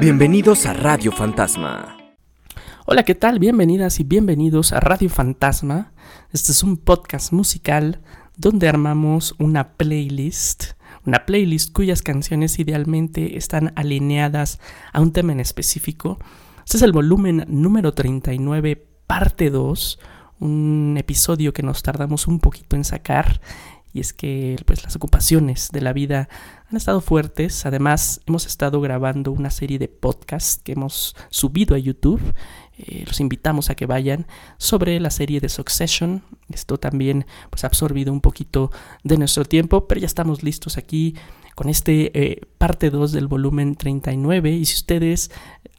Bienvenidos a Radio Fantasma. Hola, ¿qué tal? Bienvenidas y bienvenidos a Radio Fantasma. Este es un podcast musical donde armamos una playlist, una playlist cuyas canciones idealmente están alineadas a un tema en específico. Este es el volumen número 39, parte 2, un episodio que nos tardamos un poquito en sacar y es que pues las ocupaciones de la vida han estado fuertes. Además, hemos estado grabando una serie de podcasts que hemos subido a YouTube. Eh, los invitamos a que vayan sobre la serie de Succession. Esto también pues ha absorbido un poquito de nuestro tiempo, pero ya estamos listos aquí con este eh, parte 2 del volumen 39 y si ustedes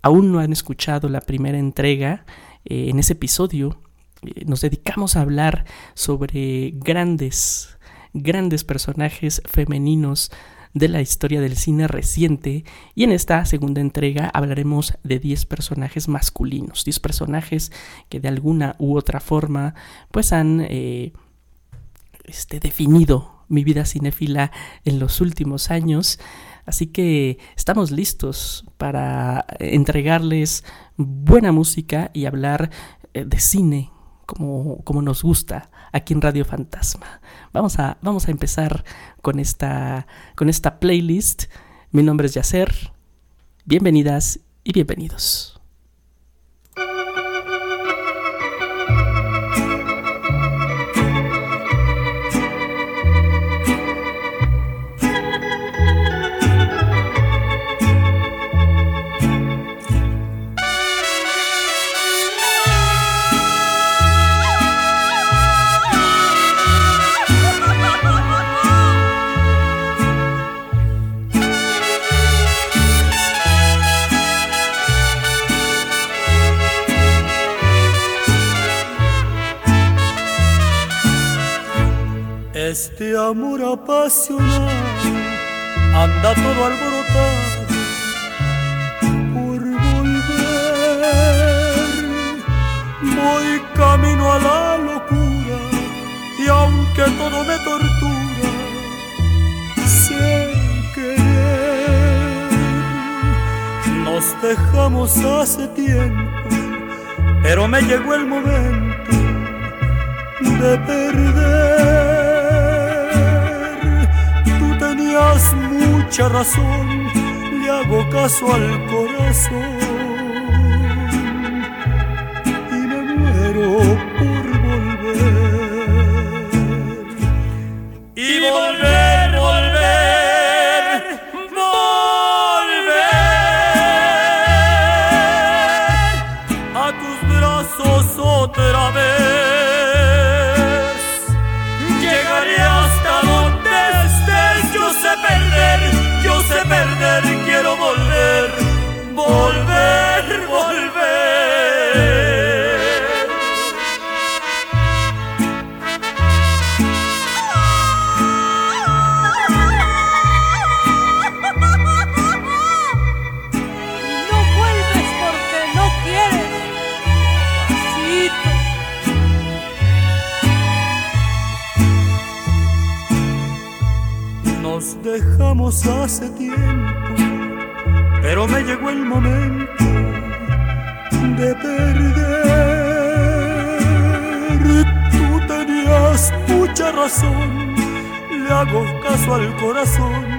aún no han escuchado la primera entrega eh, en ese episodio nos dedicamos a hablar sobre grandes grandes personajes femeninos de la historia del cine reciente y en esta segunda entrega hablaremos de 10 personajes masculinos, 10 personajes que de alguna u otra forma pues han eh, este, definido mi vida cinéfila en los últimos años. Así que estamos listos para entregarles buena música y hablar eh, de cine como, como nos gusta aquí en Radio Fantasma. Vamos a, vamos a empezar con esta, con esta playlist. Mi nombre es Yacer. Bienvenidas y bienvenidos. Amor apasionado anda todo alborotado por volver. Voy camino a la locura y aunque todo me tortura, sé querer. Nos dejamos hace tiempo, pero me llegó el momento de perder mucha razón, le hago caso al corazón y me muero por volver. Y volver, hace tiempo pero me llegó el momento de perder. Tú tenías mucha razón, le hago caso al corazón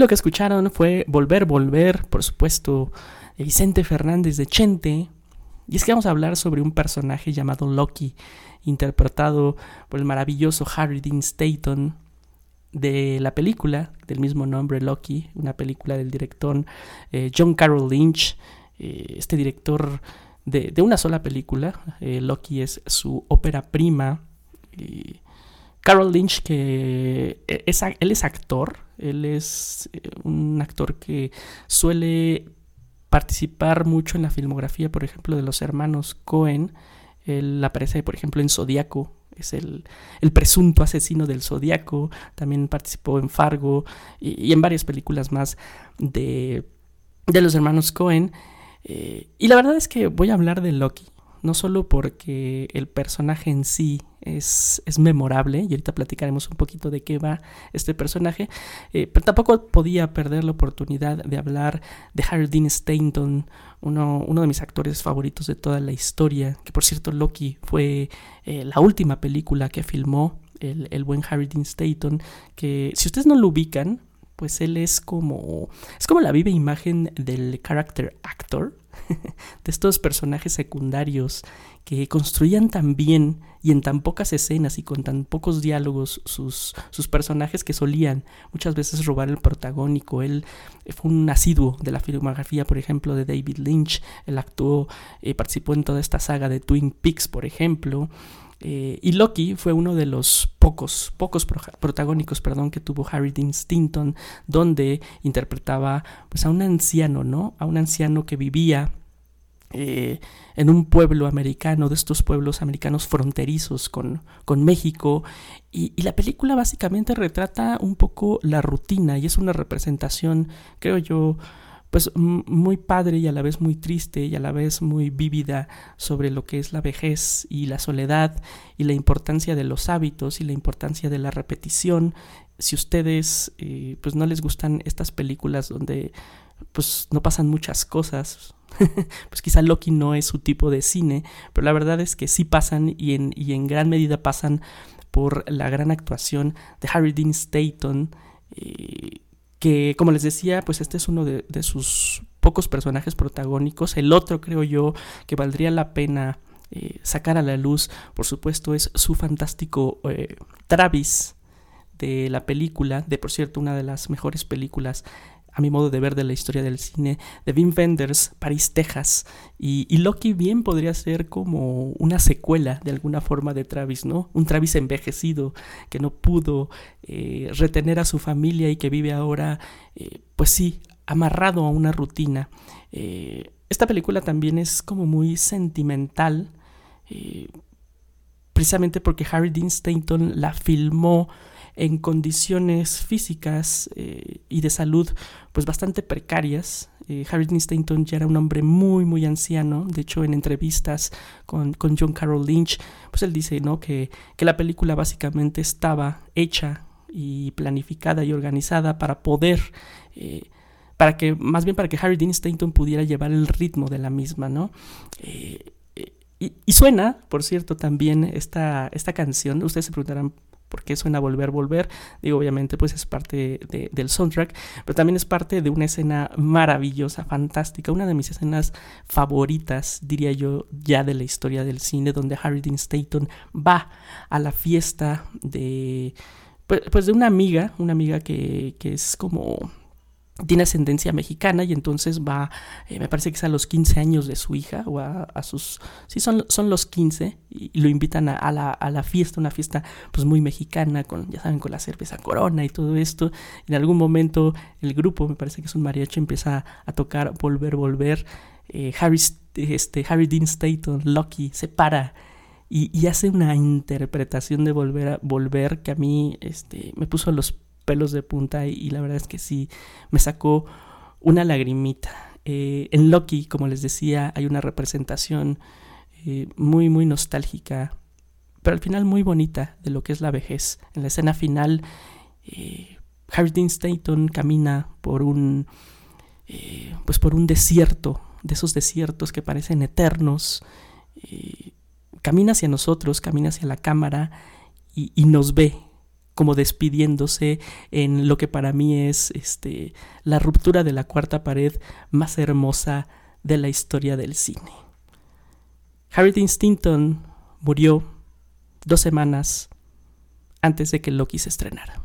lo que escucharon fue Volver, Volver, por supuesto, Vicente Fernández de Chente. Y es que vamos a hablar sobre un personaje llamado Loki, interpretado por el maravilloso Harry Dean Stanton de la película del mismo nombre, Loki, una película del director eh, John Carroll Lynch, eh, este director de, una sola película. Eh, Loki es su ópera prima. Carol Lynch, que e, es, él es actor, él es eh, un actor que suele participar mucho en la filmografía, por ejemplo, de los hermanos Cohen. Él aparece, por ejemplo, en Zodíaco, es el, presunto asesino del Zodíaco. También participó en Fargo y, en varias películas más de, de los hermanos Cohen. Eh, y la verdad es que voy a hablar de Loki no solo porque el personaje en sí es, es, memorable, y ahorita platicaremos un poquito de qué va este personaje, eh, pero tampoco podía perder la oportunidad de hablar de Harry Dean Stanton, uno, uno de mis actores favoritos de toda la historia, que por cierto Loki fue eh, la última película que filmó el, el buen Harry Dean Stanton, que si ustedes no lo ubican, pues él es como es como la viva imagen del character actor de estos personajes secundarios que construían tan bien y en tan pocas escenas y con tan pocos diálogos sus, sus personajes que solían muchas veces robar el protagónico. Él fue un asiduo de la filmografía, por ejemplo, de David Lynch. Él actuó, eh, participó en toda esta saga de Twin Peaks, por ejemplo. Eh, y Loki fue uno de los pocos, pocos protagónicos, perdón, que tuvo Harry Dean Stanton, donde interpretaba pues, a un anciano, ¿no? A un anciano que vivía eh, en un pueblo americano, de estos pueblos americanos fronterizos con, con México. Y, la película básicamente retrata un poco la rutina y es una representación, creo yo, pues muy padre y a la vez muy triste y a la vez muy vívida sobre lo que es la vejez y la soledad y la importancia de los hábitos y la importancia de la repetición. Si ustedes eh, pues no les gustan estas películas donde pues no pasan muchas cosas, pues quizá Loki no es su tipo de cine, pero la verdad es que sí pasan y en, y en gran medida pasan por la gran actuación de Harry Dean Stanton. Eh, que como les decía, pues este es uno de, sus pocos personajes protagónicos. El otro creo yo que valdría la pena eh, sacar a la luz, por supuesto, es su fantástico eh, Travis de la película, de por cierto una de las mejores películas a mi modo de ver de la historia del cine, de Wim Wenders, París, Texas. Y, Loki bien podría ser como una secuela de alguna forma de Travis, ¿no? Un Travis envejecido que no pudo eh, retener a su familia y que vive ahora, eh, pues sí, amarrado a una rutina. Eh, esta película también es como muy sentimental, precisamente porque Harry Dean Stanton la filmó en condiciones físicas eh, y de salud pues bastante precarias. Eh, Harry Stanton ya era un hombre muy muy anciano, de hecho en entrevistas con, con John Carroll Lynch, pues él dice ¿no? que, que la película básicamente estaba hecha y planificada y organizada para poder... Eh, para que, más bien para que Harry Dean Stanton pudiera llevar el ritmo de la misma, ¿no? y, y, suena, por cierto, también esta, esta canción. Ustedes se preguntarán por qué suena Volver, Volver. Digo, obviamente, pues es parte del soundtrack, pero también es parte de una escena maravillosa, fantástica, una de mis escenas favoritas, diría yo, ya de la historia del cine, donde Harry Dean Stanton va a la fiesta de, pues, pues de una amiga, una amiga que, que es como tiene ascendencia mexicana y entonces va, eh, me parece que es a los 15 años de su hija o a, sus, sí, son, son los 15 y, lo invitan a, la, a, la, fiesta, una fiesta pues muy mexicana, con, ya saben, con la cerveza corona y todo esto. En algún momento el grupo, me parece que es un mariachi, empieza a tocar Volver, Volver. Eh, Harry, este, Harry Dean Stanton, Lucky, se para y, y, hace una interpretación de Volver a Volver que a mí este, me puso los pelos de punta y, la verdad es que sí, me sacó una lagrimita. Eh, en Loki, como les decía, hay una representación eh, muy, muy nostálgica, pero al final muy bonita de lo que es la vejez. En la escena final, eh, Harry camina por un, pues por un desierto, de esos desiertos que parecen eternos. camina hacia nosotros, camina hacia la cámara y nos ve, como despidiéndose en lo que para mí es este, la ruptura de la cuarta pared más hermosa de la historia del cine. Harry Dean Stanton murió dos semanas antes de que Loki se estrenara.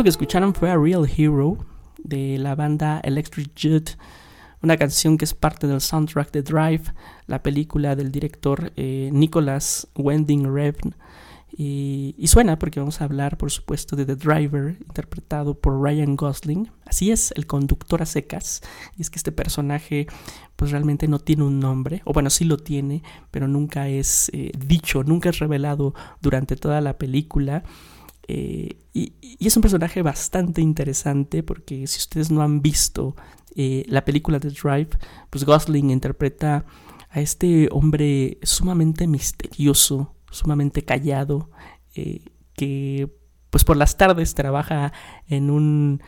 Eso que escucharon fue A Real Hero de la banda Electric Jet, una canción que es parte del soundtrack de Drive, la película del director eh, Nicholas Wending Refn. Y, suena porque vamos a hablar, por supuesto, de The Driver, interpretado por Ryan Gosling. Así es, el conductor a secas. Y es que este personaje, pues realmente no tiene un nombre, o bueno, sí lo tiene, pero nunca es eh, dicho, nunca es revelado durante toda la película. Eh, y, es un personaje bastante interesante porque si ustedes no han visto eh, la película de Drive, pues Gosling interpreta a este hombre sumamente misterioso, sumamente callado, eh, que pues por las tardes trabaja en un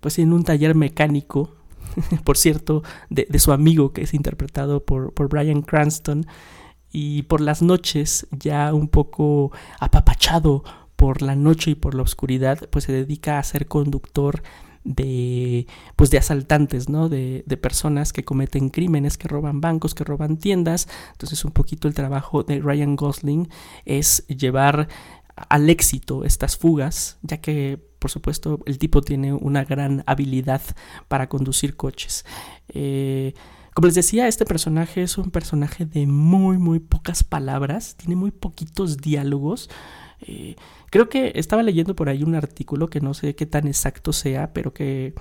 pues en un taller mecánico. Por cierto de, su amigo que es interpretado por, por Brian Cranston. Y por las noches ya un poco apapachado por la noche y por la oscuridad, pues se dedica a ser conductor de pues de asaltantes, ¿no? De, de, personas que cometen crímenes, que roban bancos, que roban tiendas. Entonces un poquito el trabajo de Ryan Gosling es llevar al éxito estas fugas, ya que por supuesto el tipo tiene una gran habilidad para conducir coches. Eh, como les decía, este personaje es un personaje de muy, muy pocas palabras, tiene muy poquitos diálogos. Eh, creo que estaba leyendo por ahí un artículo que no sé qué tan exacto sea, pero que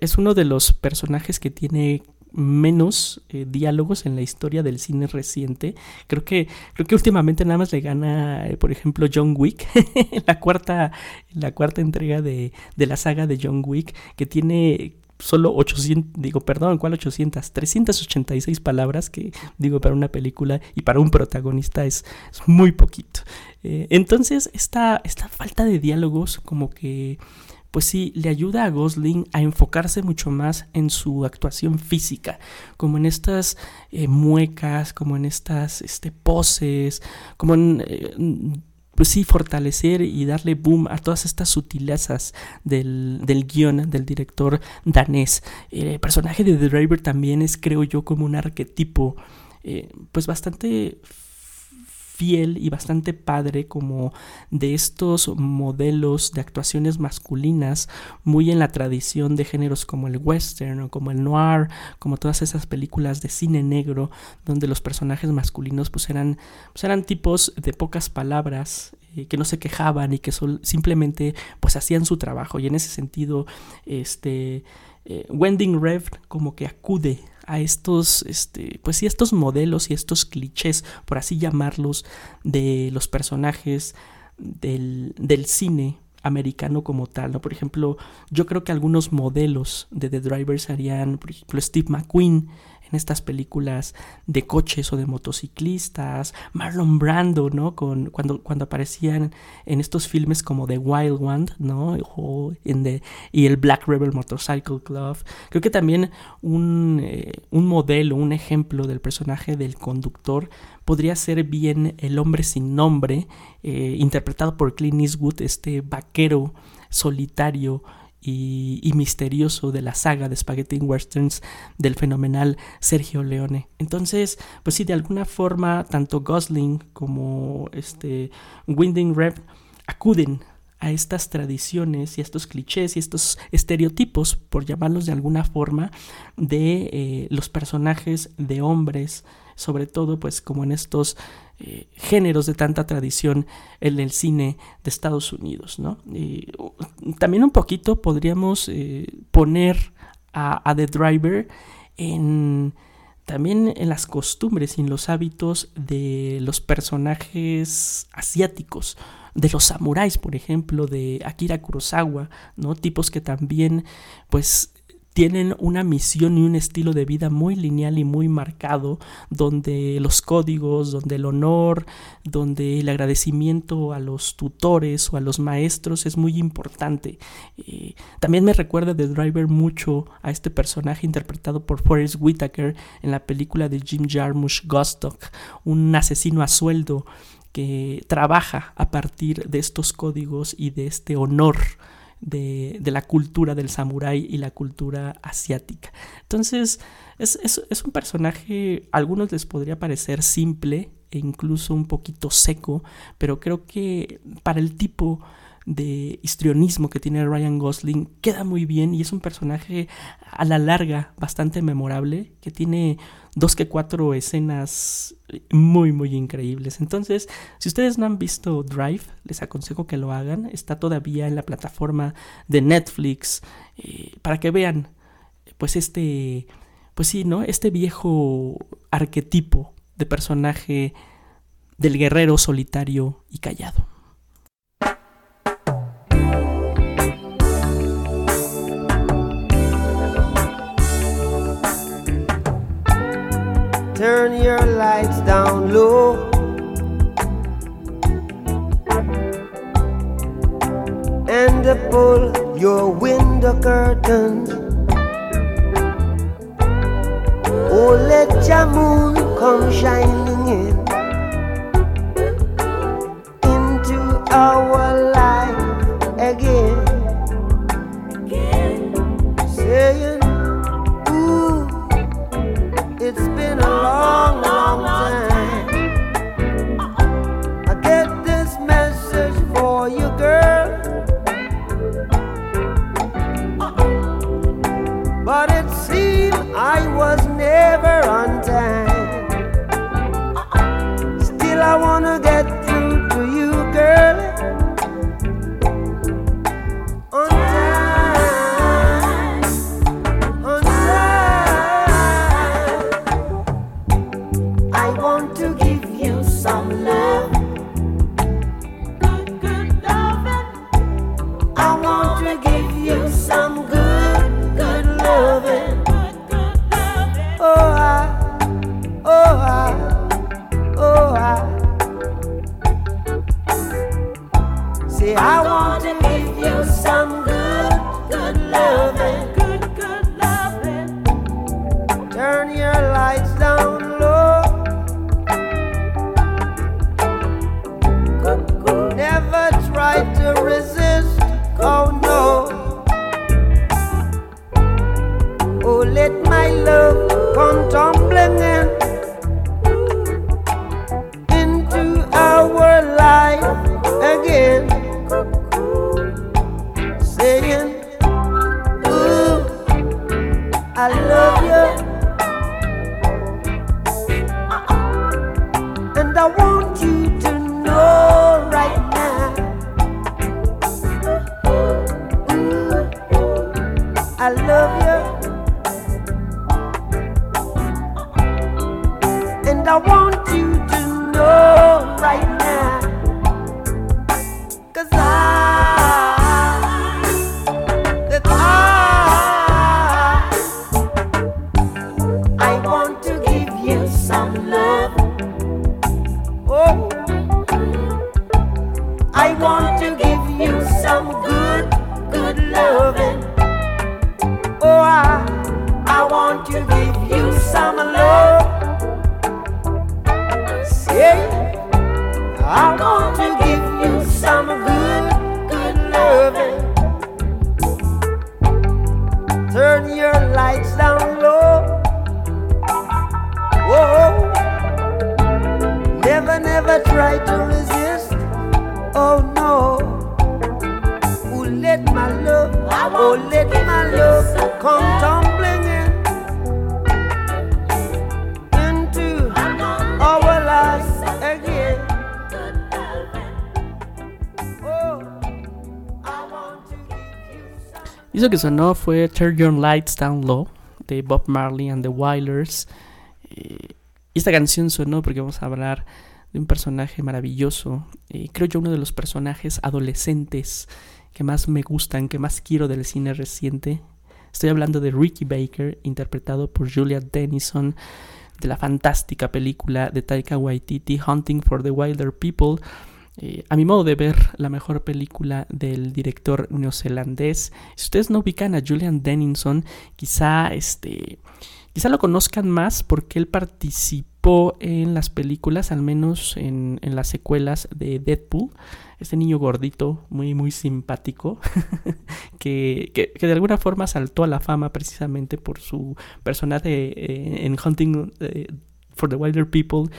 es uno de los personajes que tiene menos eh, diálogos en la historia del cine reciente. Creo que, creo que últimamente nada más le gana, eh, por ejemplo, John Wick, la cuarta, la cuarta entrega de, de la saga de John Wick, que tiene solo 800, digo, perdón, ¿cuál 800? 386 palabras que, digo, para una película y para un protagonista es, muy poquito. Eh, entonces, esta, esta falta de diálogos como que pues sí, le ayuda a Gosling a enfocarse mucho más en su actuación física, como en estas eh, muecas, como en estas este, poses, como en... Eh, pues sí, fortalecer y darle boom a todas estas sutilezas del, del guion del director danés. El personaje de The Driver también es, creo yo, como un arquetipo, eh, pues bastante fiel y bastante padre como de estos modelos de actuaciones masculinas muy en la tradición de géneros como el western o como el noir, como todas esas películas de cine negro donde los personajes masculinos pues eran, pues eran tipos de pocas palabras eh, que no se quejaban y que simplemente pues hacían su trabajo. Y en ese sentido este eh, Wending Rev como que acude a estos, este, pues sí, estos modelos y estos clichés, por así llamarlos, de los personajes del, del cine americano como tal, ¿no? Por ejemplo, yo creo que algunos modelos de The Driver serían, por ejemplo, Steve McQueen en estas películas de coches o de motociclistas, Marlon Brando, ¿no? Con, cuando, cuando aparecían en estos filmes como The Wild One, ¿no? Y el Black Rebel Motorcycle Club. Creo que también un, eh, un modelo, un ejemplo del personaje del conductor podría ser bien El hombre sin nombre, eh, interpretado por Clint Eastwood, este vaquero solitario y, misterioso de la saga de Spaghetti Westerns del fenomenal Sergio Leone. Entonces, pues sí, de alguna forma, tanto Gosling como este Winding Rev acuden a estas tradiciones y a estos clichés y estos estereotipos, por llamarlos de alguna forma, de eh, los personajes de hombres, sobre todo pues como en estos eh, géneros de tanta tradición en el cine de Estados Unidos. ¿no? también un poquito podríamos eh, poner a, The Driver en también en las costumbres y en los hábitos de los personajes asiáticos, de los samuráis, por ejemplo, de Akira Kurosawa, ¿no? Tipos que también pues tienen una misión y un estilo de vida muy lineal y muy marcado, donde los códigos, donde el honor, donde el agradecimiento a los tutores o a los maestros es muy importante. Eh, también me recuerda de Driver mucho a este personaje interpretado por Forrest Whitaker en la película de Jim Jarmusch Gostock, un asesino a sueldo que trabaja a partir de estos códigos y de este honor de, la cultura del samurái y la cultura asiática. Entonces, es, es, un personaje, a algunos les podría parecer simple e incluso un poquito seco, pero creo que para el tipo de histrionismo que tiene Ryan Gosling queda muy bien y es un personaje a la larga bastante memorable que tiene dos que cuatro escenas muy muy increíbles. Entonces, si ustedes no han visto Drive, les aconsejo que lo hagan. Está todavía en la plataforma de Netflix eh, para que vean pues este pues sí, ¿no? Este viejo arquetipo de personaje del guerrero solitario y callado. Turn your lights down low. And pull your window curtains. Oh, let your moon come shining in into our life Eso que sonó fue Turn Your Lights Down Low de Bob Marley and the Wailers. Eh, esta canción sonó porque vamos a hablar de un personaje maravilloso. eh, creo yo uno de los personajes adolescentes que más me gustan, que más quiero del cine reciente. Estoy hablando de Ricky Baker, interpretado por Julia Dennison, de la fantástica película de Taika Waititi, Hunting for the Wilder People. Eh, a mi modo de ver, la mejor película del director neozelandés. Si ustedes no ubican a Julian Dennison, quizá este. Quizá lo conozcan más porque él participó en las películas, al menos en, las secuelas de Deadpool. Este niño gordito, muy, muy simpático, que, que, que de alguna forma saltó a la fama precisamente por su personaje eh, en Hunting eh, for the Wilder People.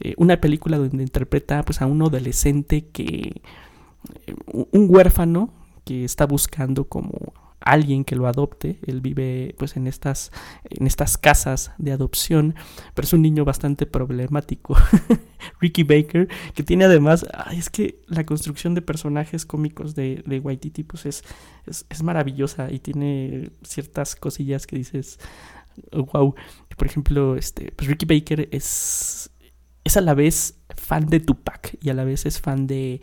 Eh, una película donde interpreta pues, a un adolescente que, eh, un huérfano que está buscando como alguien que lo adopte. Él vive pues en estas, en estas casas de adopción, pero es un niño bastante problemático. Ricky Baker, que tiene además, es que la construcción de personajes cómicos de, de Waititi pues es, es, maravillosa y tiene ciertas cosillas que dices, wow. Por ejemplo, este, pues Ricky Baker es, es a la vez fan de Tupac y a la vez es fan de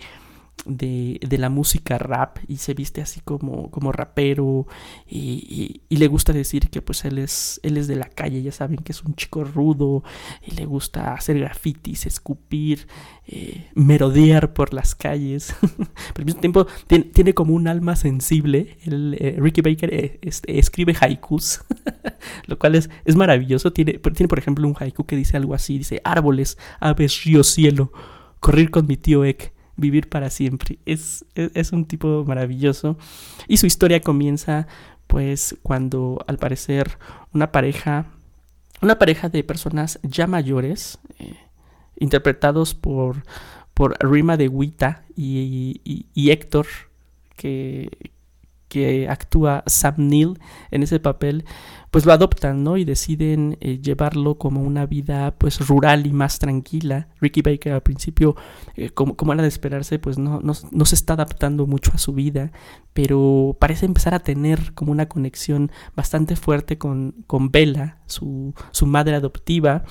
de, de, la música rap y se viste así como, como rapero y, y, le gusta decir que pues él es, él es de la calle, ya saben que es un chico rudo y le gusta hacer grafitis, escupir, eh, merodear por las calles, pero al mismo tiempo tiene, tiene como un alma sensible, el, eh, Ricky Baker eh, escribe haikus, lo cual es, es maravilloso, tiene, tiene por ejemplo un haiku que dice algo así, dice árboles, aves, río, cielo, correr con mi tío Ek vivir para siempre. Es, es, un tipo maravilloso. Y su historia comienza pues cuando al parecer una pareja, una pareja de personas ya mayores, eh, interpretados por, por Rima de Wita y, y Héctor, que, que actúa Sam Neill en ese papel, pues lo adoptan, ¿no? Y deciden eh, llevarlo como una vida pues rural y más tranquila. Ricky Baker al principio, eh, como, como, era de esperarse, pues no, no, no, se está adaptando mucho a su vida, pero parece empezar a tener como una conexión bastante fuerte con, con Bella, su, su madre adoptiva.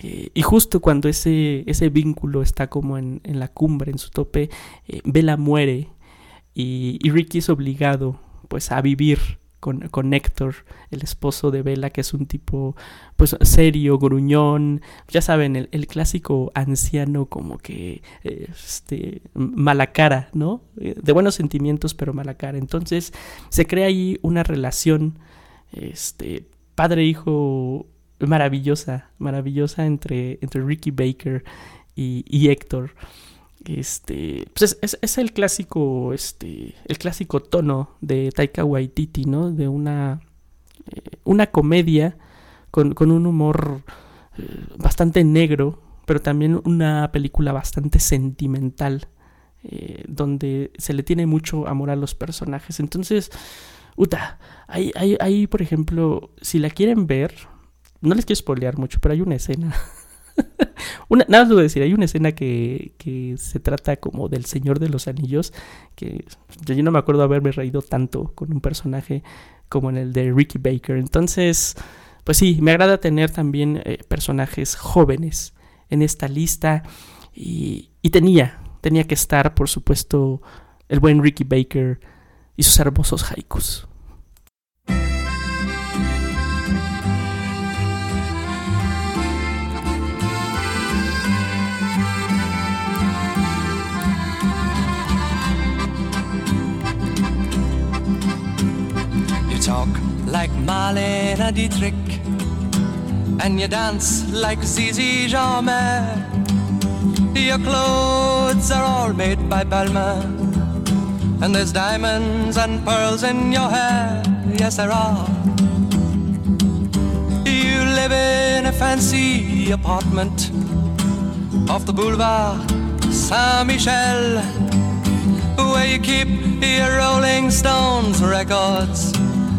Eh, y justo cuando ese, ese vínculo está como en, en la cumbre, en su tope, Bella muere y, y Ricky es obligado pues a vivir con, con, Héctor, el esposo de Bella, que es un tipo pues serio, gruñón, ya saben, el, clásico anciano como que este mala cara, ¿no? Eh, de buenos sentimientos, pero mala cara. Entonces se crea ahí una relación este padre-hijo maravillosa, maravillosa entre, entre Ricky Baker y, y Héctor. Este, pues es, el clásico, este, el clásico tono de Taika Waititi, ¿no? De una, eh, una comedia con, un humor eh, bastante negro, pero también una película bastante sentimental, eh, donde se le tiene mucho amor a los personajes. Entonces, Uta, hay, hay, hay, por ejemplo, si la quieren ver, no les quiero spoilear mucho, pero hay una escena nada más voy a decir, hay una escena que, que, se trata como del Señor de los Anillos, que yo no me acuerdo haberme reído tanto con un personaje como en el de Ricky Baker. Entonces, pues sí, me agrada tener también eh, personajes jóvenes en esta lista y, y tenía, tenía que estar, por supuesto, el buen Ricky Baker y sus hermosos haikus. Like Marlene Dietrich, and you dance like Zizi Jamais. Your clothes are all made by Balmain, and there's diamonds and pearls in your hair. Yes, there are. You live in a fancy apartment off the boulevard Saint Michel, where you keep your Rolling Stones records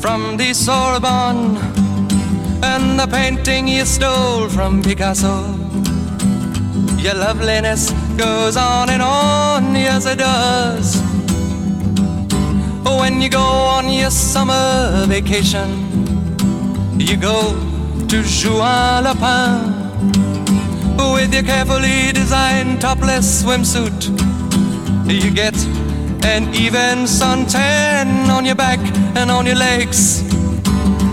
from the Sorbonne and the painting you stole from Picasso. Your loveliness goes on and on, yes it does. When you go on your summer vacation, you go to Juan Lapin with your carefully designed topless swimsuit. You get an even suntan on your back and on your legs.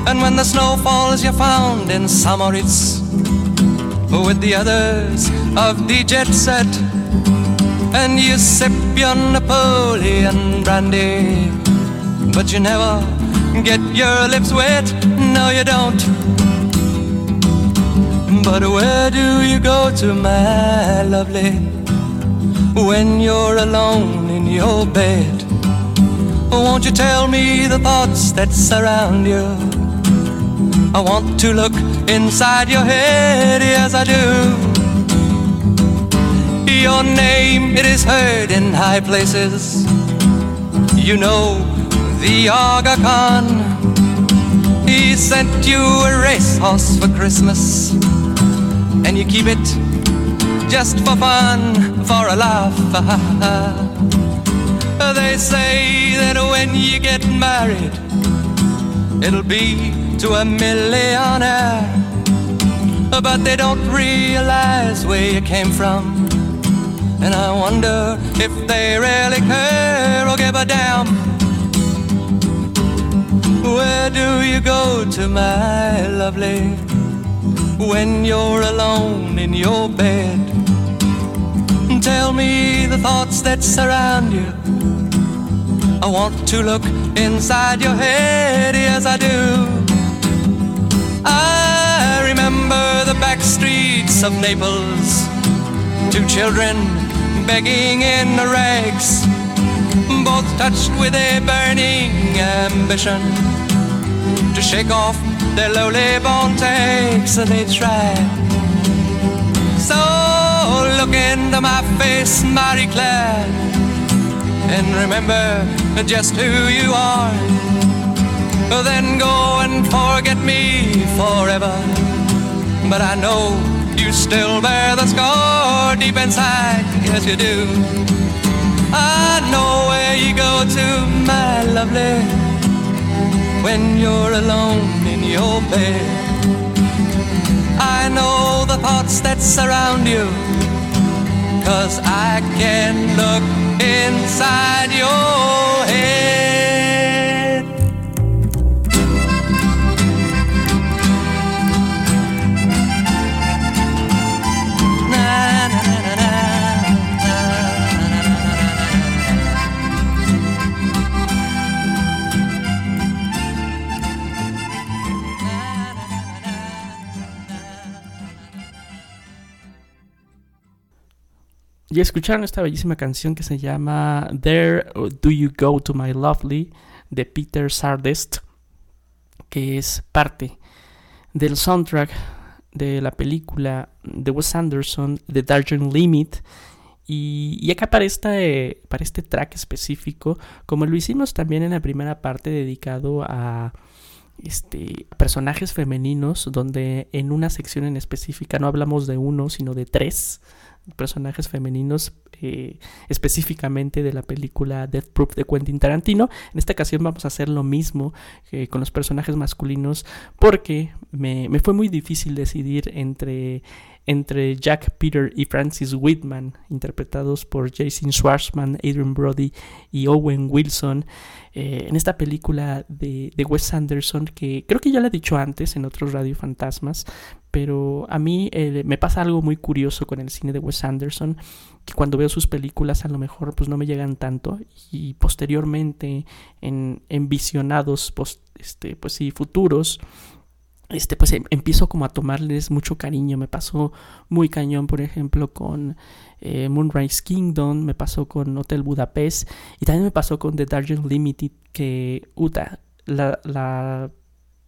And when the snow falls, you're found in Samoritz with the others of the jet set. and you sip your Napoleon brandy, but you never get your lips wet. No, you don't. But where do you go to, my lovely, when you're alone in your bed? Won't you tell me the thoughts that surround you? I want to look inside your head, yes, I do. Your name, it is heard in high places. You know the Aga Khan. He sent you a racehorse for Christmas, and you keep it just for fun, for a laugh. They say that when you get married, it'll be to a millionaire. But they don't realize where you came from. And I wonder if they really care or give a damn. Where do you go to, my lovely, when you're alone in your bed? Tell me the thoughts that surround you. I want to look inside your head, yes, I do. I remember the back streets of Naples, two children begging in the rags, both touched with a burning ambition to shake off their lowly born takes. They try. So look into my face, Mary Claire, and remember just who you are. Then go and forget me forever. But I know you still bear the scar deep inside, yes you do. I know where you go to, my lovely, when you're alone your bed. I know the thoughts that surround you, cause I can look inside your head. Y escucharon esta bellísima canción que se llama There Do You Go to My Lovely de Peter Sardest, que es parte del soundtrack de la película de Wes Anderson, The Darjeeling Limit. Y, acá para este, para este track específico, como lo hicimos también en la primera parte dedicado a este, personajes femeninos, donde en una sección en específica no hablamos de uno, sino de tres personajes femeninos eh, específicamente de la película Death Proof de Quentin Tarantino. En esta ocasión vamos a hacer lo mismo eh, con los personajes masculinos porque me, me, fue muy difícil decidir entre, entre Jack Peter y Francis Whitman, interpretados por Jason Schwartzman, Adrian Brody y Owen Wilson. Eh, en esta película de, Wes Anderson, que creo que ya lo he dicho antes en otros Radio Fantasmas, pero a mí eh, me pasa algo muy curioso con el cine de Wes Anderson, que cuando veo sus películas a lo mejor pues no me llegan tanto y posteriormente en, en visionados post, este, pues sí, futuros, este, pues em, empiezo como a tomarles mucho cariño. Me pasó muy cañón, por ejemplo, con eh, Moonrise Kingdom, me pasó con Hotel Budapest y también me pasó con The Darjeeling Limited, que, uta, la, la,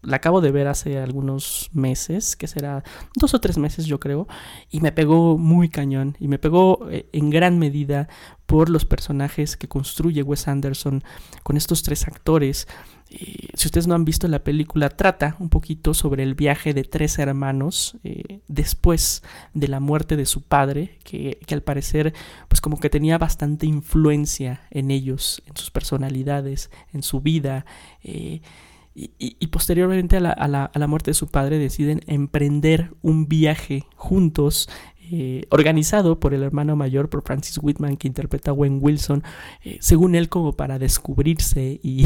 la, acabo de ver hace algunos meses, que será dos o tres meses yo creo, y me pegó muy cañón, y me pegó eh, en gran medida por los personajes que construye Wes Anderson con estos tres actores. Eh, si ustedes no han visto la película, trata un poquito sobre el viaje de tres hermanos eh, después de la muerte de su padre, que, que, al parecer, pues como que tenía bastante influencia en ellos, en sus personalidades, en su vida. Eh, y, y, posteriormente a la, a, la, a la, muerte de su padre deciden emprender un viaje juntos eh, organizado por el hermano mayor, por Francis Whitman, que interpreta a Wayne Wilson, eh, según él como para descubrirse y,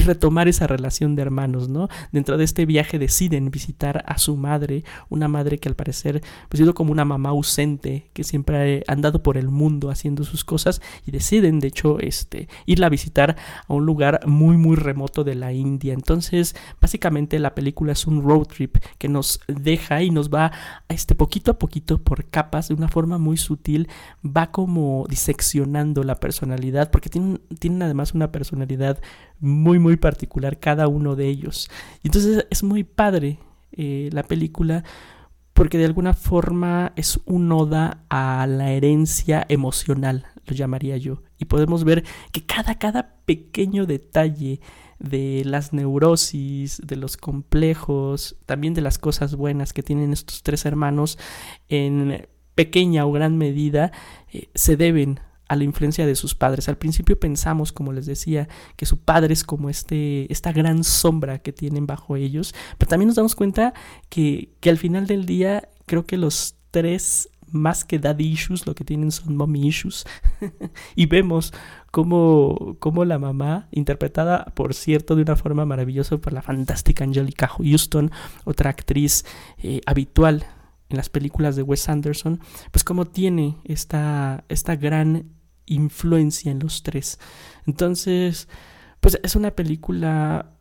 retomar esa relación de hermanos, ¿no? Dentro de este viaje deciden visitar a su madre, una madre que al parecer pues sido como una mamá ausente, que siempre ha andado por el mundo haciendo sus cosas y deciden de hecho este, irla a visitar a un lugar muy muy remoto de la India. Entonces básicamente la película es un road trip que nos deja y nos va este poquito a poquito por capas, de una forma muy sutil, va como diseccionando la personalidad, porque tienen, además una personalidad muy, muy particular cada uno de ellos. Y entonces es muy padre eh, la película porque de alguna forma es un oda a la herencia emocional, lo llamaría yo. Y podemos ver que cada, cada pequeño detalle de las neurosis, de los complejos, también de las cosas buenas que tienen estos tres hermanos, en pequeña o gran medida, eh, se deben a la influencia de sus padres. Al principio pensamos, como les decía, que su padre es como este, esta gran sombra que tienen bajo ellos, pero también nos damos cuenta que, que al final del día creo que los tres más que daddy issues, lo que tienen son mommy issues. y vemos cómo, cómo, la mamá, interpretada, por cierto, de una forma maravillosa por la fantástica Angelica Houston, otra actriz eh, habitual en las películas de Wes Anderson, pues cómo tiene esta, esta gran influencia en los tres. Entonces, pues es una película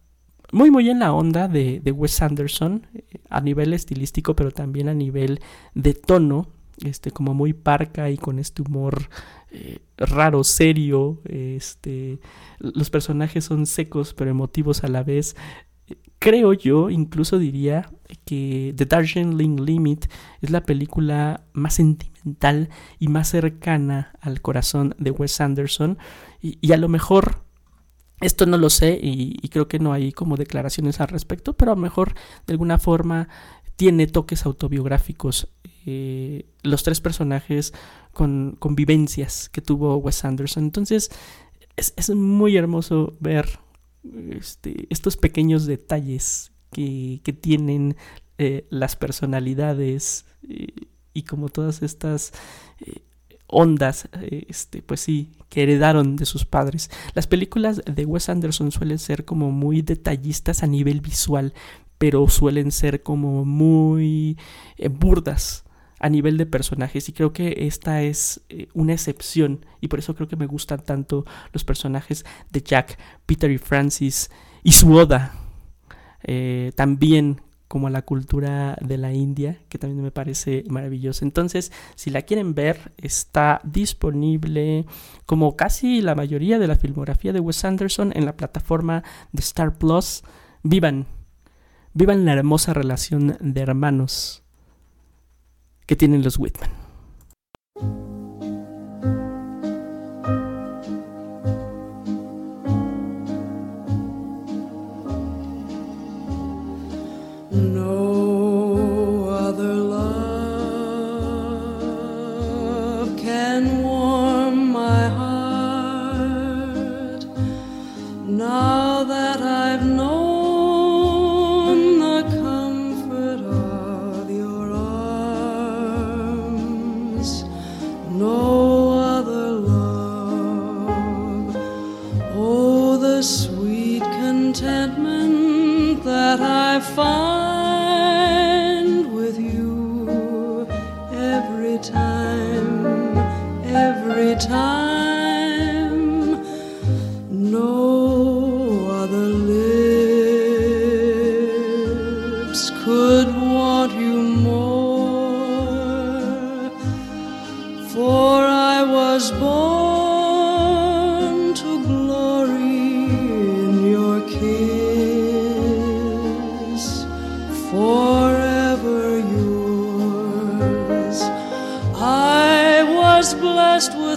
muy muy en la onda de, de Wes Anderson eh, a nivel estilístico pero también a nivel de tono este, como muy parca y con este humor eh, raro, serio. Este, los personajes son secos pero emotivos a la vez. Creo yo, incluso diría que The Darjeeling Limit es la película más sentimental y más cercana al corazón de Wes Anderson. Y, a lo mejor, esto no lo sé y, y, creo que no hay como declaraciones al respecto, pero a lo mejor de alguna forma tiene toques autobiográficos eh, los tres personajes con, vivencias que tuvo Wes Anderson. Entonces es, muy hermoso ver este, estos pequeños detalles que, tienen eh, las personalidades eh, y como todas estas ondas, este, pues sí, que heredaron de sus padres. Las películas de Wes Anderson suelen ser como muy detallistas a nivel visual, pero suelen ser como muy burdas a nivel de personajes y creo que esta es eh, una excepción y por eso creo que me gustan tanto los personajes de Jack, Peter y Francis y su oda eh, también como la cultura de la India que también me parece maravilloso entonces si la quieren ver está disponible como casi la mayoría de la filmografía de Wes Anderson en la plataforma de Star Plus. Vivan vivan la hermosa relación de hermanos que tienen los Whitman.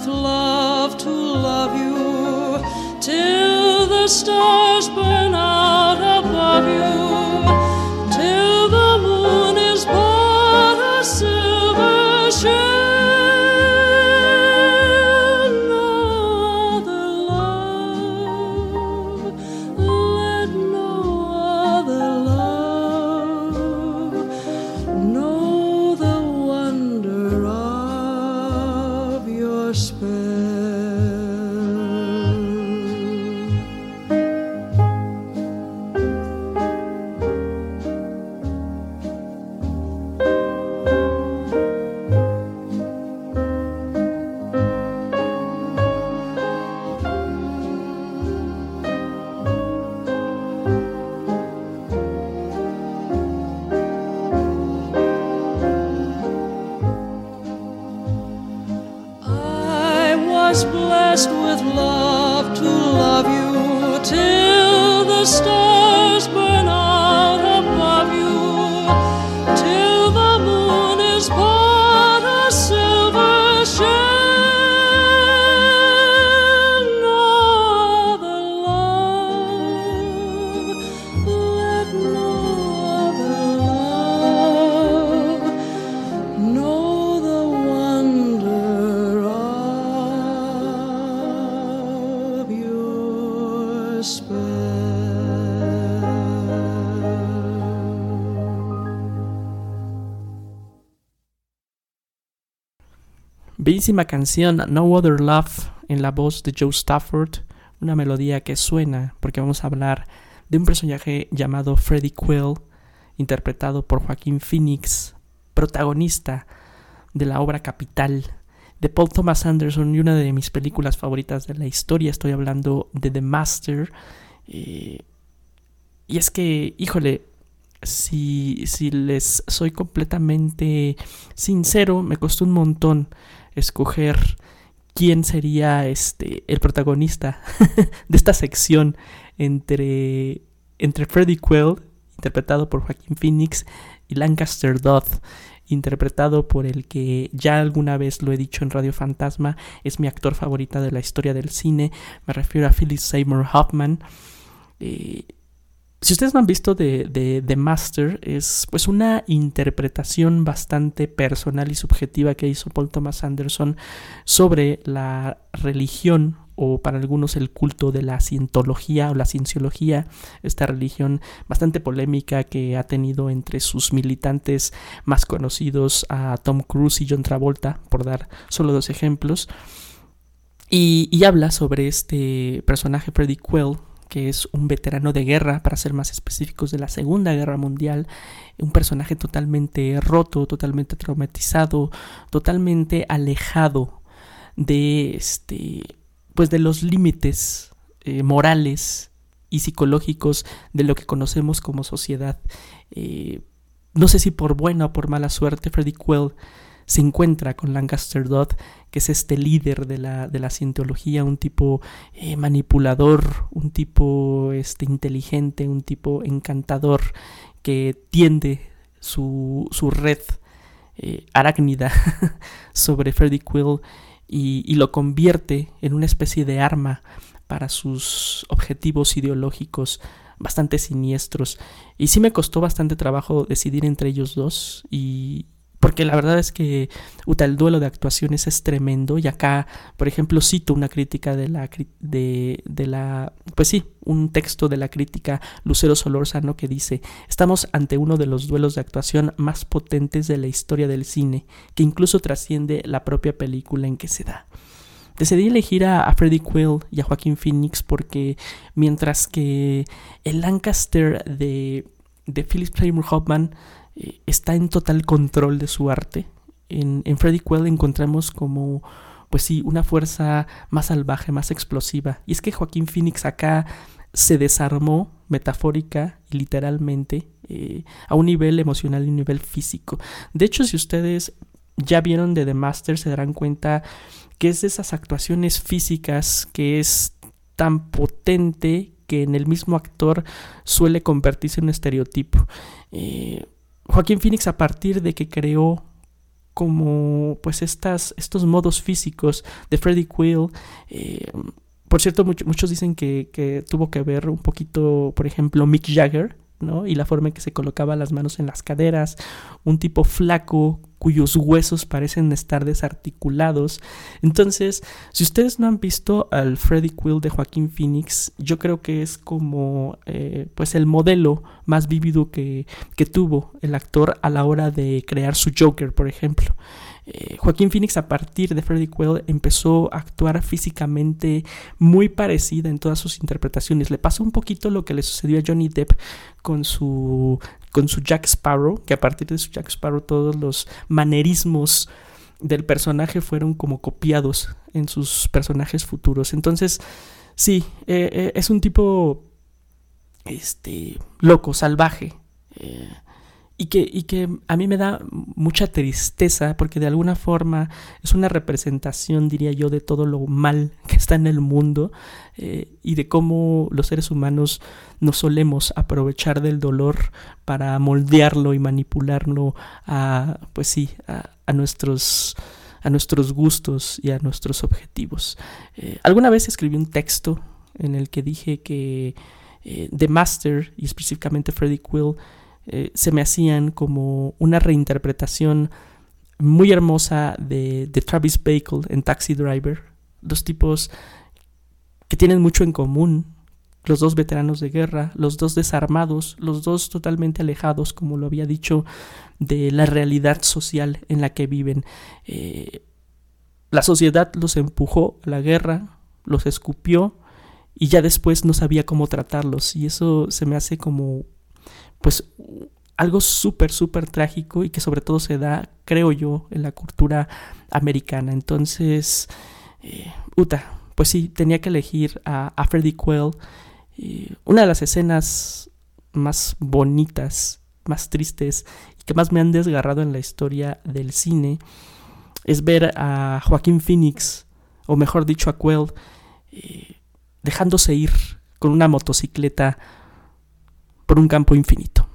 with love to love you till the stars burn out above you. Bellísima canción No Other Love en la voz de Joe Stafford, una melodía que suena porque vamos a hablar de un personaje llamado Freddie Quill, interpretado por Joaquín Phoenix, protagonista de la obra Capital de Paul Thomas Anderson y una de mis películas favoritas de la historia. Estoy hablando de The Master. Eh, y es que, híjole, si, si les soy completamente sincero, me costó un montón escoger quién sería este el protagonista de esta sección entre, entre Freddie Quell, interpretado por Joaquín Phoenix, y Lancaster Dodd, interpretado por el que ya alguna vez lo he dicho en Radio Fantasma, es mi actor favorita de la historia del cine, me refiero a Philip Seymour Hoffman. Eh, si ustedes no han visto de, The Master, es pues una interpretación bastante personal y subjetiva que hizo Paul Thomas Anderson sobre la religión o para algunos el culto de la cientología o la cienciología, esta religión bastante polémica que ha tenido entre sus militantes más conocidos a Tom Cruise y John Travolta, por dar solo dos ejemplos. Y, y habla sobre este personaje Freddy Quell, que es un veterano de guerra, para ser más específicos, de la Segunda Guerra Mundial, un personaje totalmente roto, totalmente traumatizado, totalmente alejado de este pues de los límites eh, morales y psicológicos de lo que conocemos como sociedad. Eh, no sé si por buena o por mala suerte, Freddy Quell se encuentra con Lancaster Dodd, que es este líder de la, de la cientología, un tipo eh, manipulador, un tipo este, inteligente, un tipo encantador, que tiende su, su red eh, arácnida sobre Freddy Quill y, y lo convierte en una especie de arma para sus objetivos ideológicos bastante siniestros. Y sí me costó bastante trabajo decidir entre ellos dos y, porque la verdad es que el duelo de actuaciones es tremendo y acá, por ejemplo, cito una crítica de la, de, pues sí, un texto de la crítica Lucero Solórzano que dice, estamos ante uno de los duelos de actuación más potentes de la historia del cine, que incluso trasciende la propia película en que se da. Decidí elegir a, a Freddie Quill y a Joaquín Phoenix porque mientras que el Lancaster de, de Philip Seymour Hoffman está en total control de su arte. En, en Freddy Quell encontramos como, pues sí, una fuerza más salvaje, más explosiva. Y es que Joaquín Phoenix acá se desarmó metafórica y literalmente eh, a un nivel emocional y un nivel físico. De hecho, si ustedes ya vieron de The Master, se darán cuenta que es de esas actuaciones físicas que es tan potente que en el mismo actor suele convertirse en un estereotipo. Eh, Joaquín Phoenix a partir de que creó como pues estas, estos modos físicos de Freddie Quill. Eh, por cierto, muchos dicen que, que, tuvo que ver un poquito, por ejemplo, Mick Jagger, ¿no? Y la forma en que se colocaba las manos en las caderas, un tipo flaco cuyos huesos parecen estar desarticulados. Entonces, si ustedes no han visto al Freddy Quill de Joaquín Phoenix, yo creo que es como eh, pues el modelo más vívido que, que tuvo el actor a la hora de crear su Joker, por ejemplo. Eh, Joaquín Phoenix a partir de Freddy Quell empezó a actuar físicamente muy parecida en todas sus interpretaciones. Le pasó un poquito lo que le sucedió a Johnny Depp con su, con su Jack Sparrow, que a partir de su Jack Sparrow todos los manerismos del personaje fueron como copiados en sus personajes futuros. Entonces, sí, eh, eh, es un tipo este loco, salvaje y que, y que a mí me da mucha tristeza porque de alguna forma es una representación, diría yo, de todo lo mal que está en el mundo eh, y de cómo los seres humanos nos solemos aprovechar del dolor para moldearlo y manipularlo a, pues sí, a, nuestros a nuestros gustos y a nuestros objetivos. Eh, alguna vez escribí un texto en el que dije que eh, The Master y específicamente Freddie Quill eh, se me hacían como una reinterpretación muy hermosa de, Travis Bacon en Taxi Driver. Dos tipos que tienen mucho en común, los dos veteranos de guerra, los dos desarmados, los dos totalmente alejados, como lo había dicho, de la realidad social en la que viven. Eh, la sociedad los empujó a la guerra, los escupió y ya después no sabía cómo tratarlos y eso se me hace como pues algo súper, súper trágico y que sobre todo se da, creo yo, en la cultura americana. Entonces, eh, Uta, pues sí, tenía que elegir a, a Freddie Quell. una de las escenas más bonitas, más tristes y que más me han desgarrado en la historia del cine es ver a Joaquín Phoenix, o mejor dicho a Quell, eh, dejándose ir con una motocicleta por un campo infinito.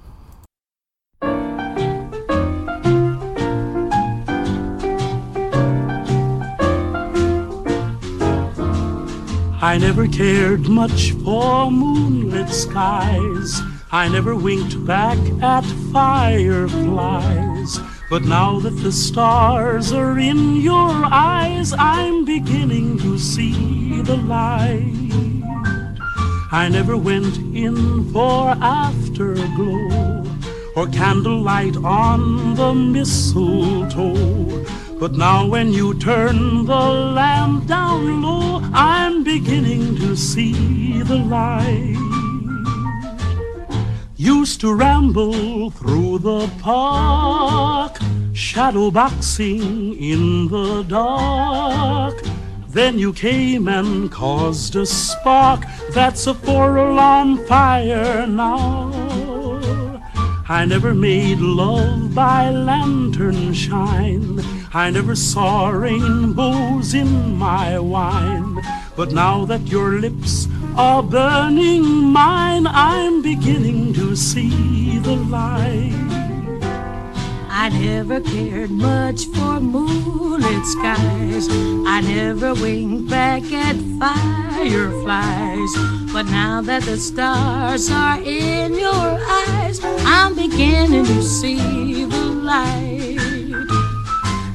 I never cared much for moonlit skies. I never winked back at fireflies. But now that the stars are in your eyes, I'm beginning to see the light. I never went in for afterglow or candlelight on the mistletoe. But now when you turn the lamp down low, I'm beginning to see the light. Used to ramble through the park, shadow boxing in the dark. Then you came and caused a spark that's a four alarm fire now. I never made love by lantern shine. I never saw rainbows in my wine. But now that your lips are burning mine, I'm beginning to see the light. I never cared much for moonlit skies. I never winked back at fireflies. But now that the stars are in your eyes, I'm beginning to see the light.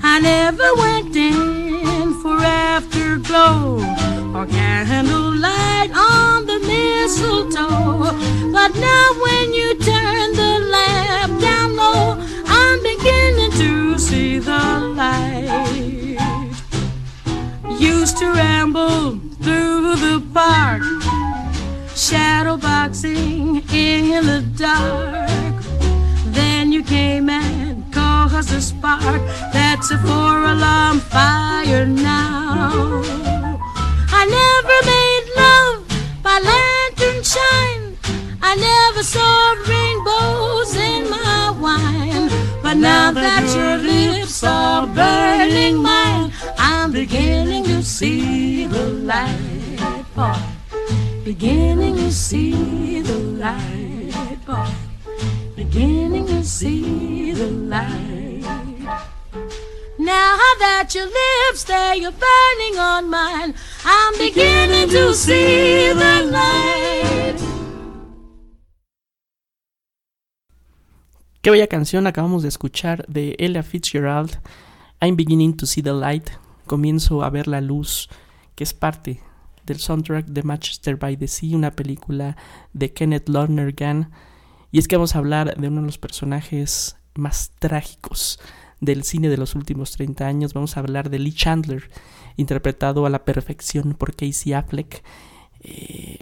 I never went in for afterglow or candlelight on the mistletoe. But now when you turn the lamp see the light. Used to ramble through the park, shadow boxing in the dark. Then you came and caused a spark that's a four alarm fire now. I never made love by lantern shine. I never saw rainbows in my wine. But now that your lips are burning mine, I'm beginning to see the light. Boy. Beginning to see the light. Boy. Beginning to see the light. Now that your lips they are burning on mine, I'm beginning to see the light. Qué bella canción acabamos de escuchar de Ella Fitzgerald. I'm beginning to see the light. Comienzo a ver la luz, que es parte del soundtrack de Manchester by the Sea, una película de Kenneth Lonergan. Y es que vamos a hablar de uno de los personajes más trágicos del cine de los últimos 30 años. Vamos a hablar de Lee Chandler, interpretado a la perfección por Casey Affleck. Eh,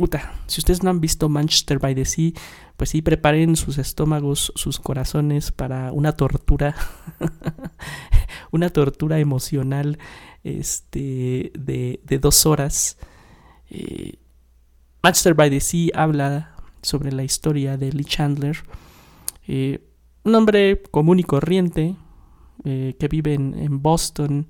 Uta, si ustedes no han visto Manchester by the Sea, pues sí, preparen sus estómagos, sus corazones para una tortura, una tortura emocional este, de, de dos horas. Eh, Manchester by the Sea habla sobre la historia de Lee Chandler, eh, un hombre común y corriente eh, que vive en, en Boston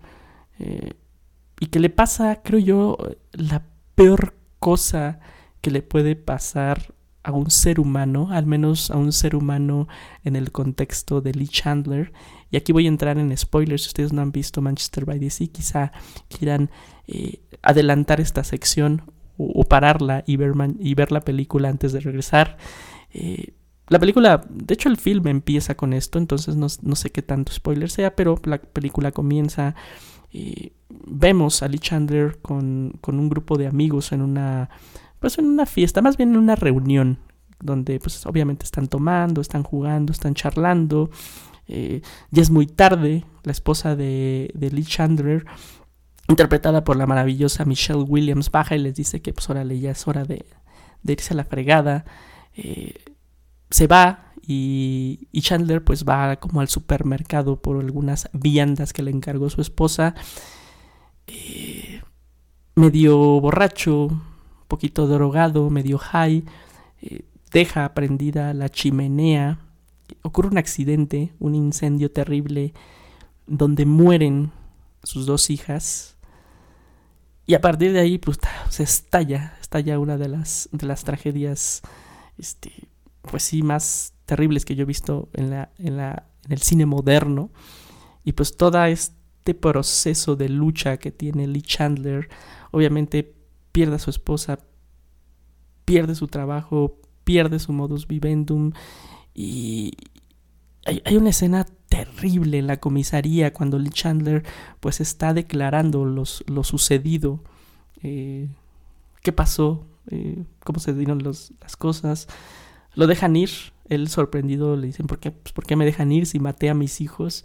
y que le pasa, creo yo, la peor cosa que le puede pasar a un ser humano, al menos a un ser humano en el contexto de Lee Chandler. Y aquí voy a entrar en spoilers, si ustedes no han visto Manchester by the Sea, quizá quieran eh, adelantar esta sección o, pararla y ver, y ver, la película antes de regresar. Eh, la película, de hecho el film empieza con esto, entonces no, no sé qué tanto spoiler sea, pero la película comienza... Eh, vemos a Lee Chandler con, con un grupo de amigos en una pues en una fiesta, más bien en una reunión, donde pues obviamente están tomando, están jugando, están charlando. Eh, ya es muy tarde, la esposa de, de Lee Chandler, interpretada por la maravillosa Michelle Williams, baja y les dice que pues órale, ya es hora de, de irse a la fregada. Eh, se va y, y, Chandler pues va como al supermercado por algunas viandas que le encargó su esposa. Eh, medio borracho, poquito drogado, medio high. Eh, deja prendida la chimenea. Ocurre un accidente, un incendio terrible donde mueren sus dos hijas. Y a partir de ahí, pues se estalla, estalla una de las, de las tragedias, este, pues sí, más terribles que yo he visto en, la, en, la, en el cine moderno. Y pues todo este proceso de lucha que tiene Lee Chandler, obviamente pierde a su esposa, pierde su trabajo, pierde su modus vivendum y hay, una escena terrible en la comisaría cuando Lee Chandler pues está declarando lo sucedido, eh, qué pasó, eh, cómo se dieron las cosas, lo dejan ir, él sorprendido le dicen, ¿por qué, pues, ¿por qué me dejan ir si maté a mis hijos?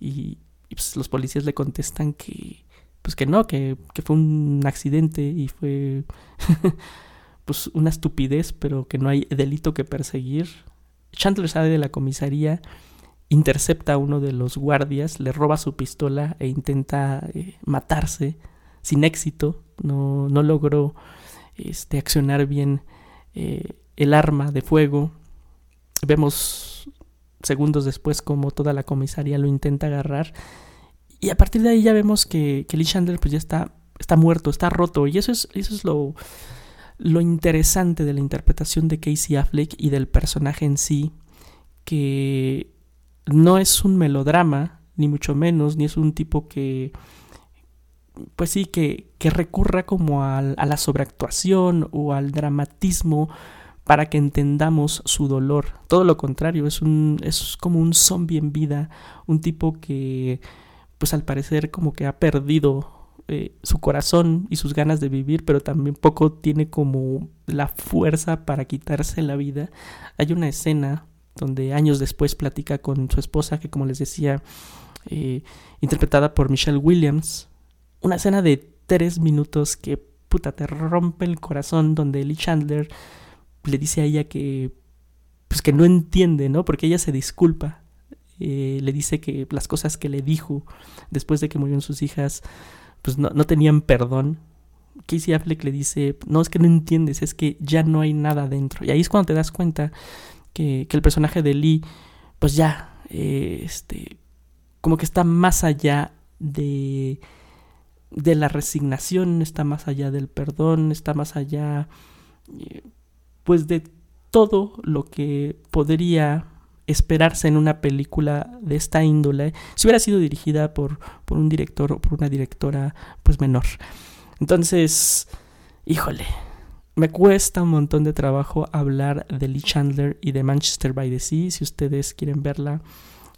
Y, y pues, los policías le contestan que, pues que no, que, que fue un accidente y fue pues una estupidez, pero que no hay delito que perseguir. Chandler sale de la comisaría, intercepta a uno de los guardias, le roba su pistola e intenta eh, matarse sin éxito. No, no logró este, accionar bien eh, el arma de fuego. Vemos segundos después como toda la comisaría lo intenta agarrar. Y a partir de ahí ya vemos que, que Lee Chandler pues ya está, está muerto, está roto. Y eso es, eso es lo, lo interesante de la interpretación de Casey Affleck y del personaje en sí, que no es un melodrama, ni mucho menos, ni es un tipo que, pues sí, que, que recurra como a, a la sobreactuación o al dramatismo para que entendamos su dolor. Todo lo contrario, es, un, es como un zombie en vida, un tipo que, pues al parecer como que ha perdido eh, su corazón y sus ganas de vivir, pero también poco tiene como la fuerza para quitarse la vida. Hay una escena donde años después platica con su esposa, que como les decía, eh, interpretada por Michelle Williams, una escena de tres minutos que puta te rompe el corazón, donde Lee Chandler le dice a ella que pues que no entiende, ¿no? Porque ella se disculpa. Eh, le dice que las cosas que le dijo después de que murieron sus hijas pues no, no tenían perdón. Casey Affleck le dice, no es que no entiendes, es que ya no hay nada dentro. Y ahí es cuando te das cuenta que, que el personaje de Lee, pues ya, eh, este, como que está más allá de, de la resignación, está más allá del perdón, está más allá, eh, pues de todo lo que podría esperarse en una película de esta índole si hubiera sido dirigida por, por un director o por una directora pues menor. Entonces, híjole, me cuesta un montón de trabajo hablar de Lee Chandler y de Manchester by the Sea. Si ustedes quieren verla,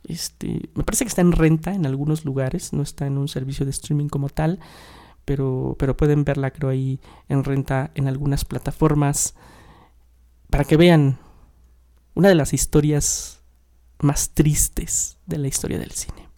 este, me parece que está en renta en algunos lugares, no está en un servicio de streaming como tal, pero, pero pueden verla creo ahí en renta en algunas plataformas para que vean una de las historias más tristes de la historia del cine.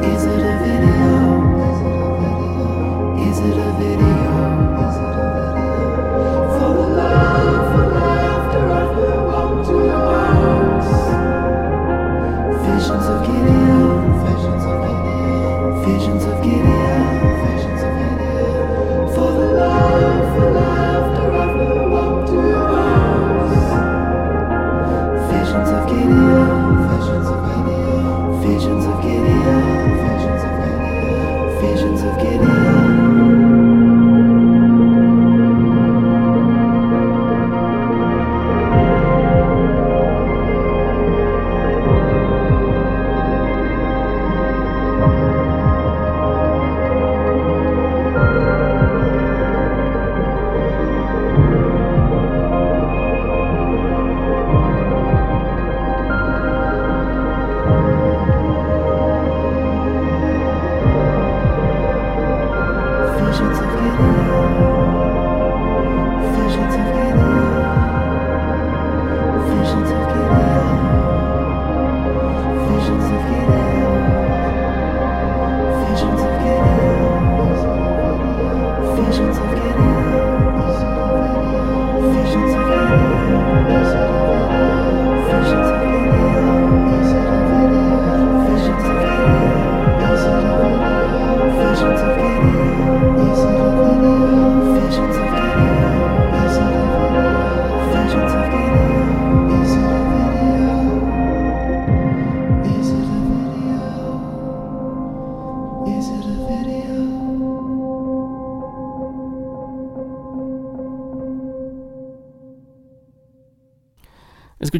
Is it a video? Is it a video?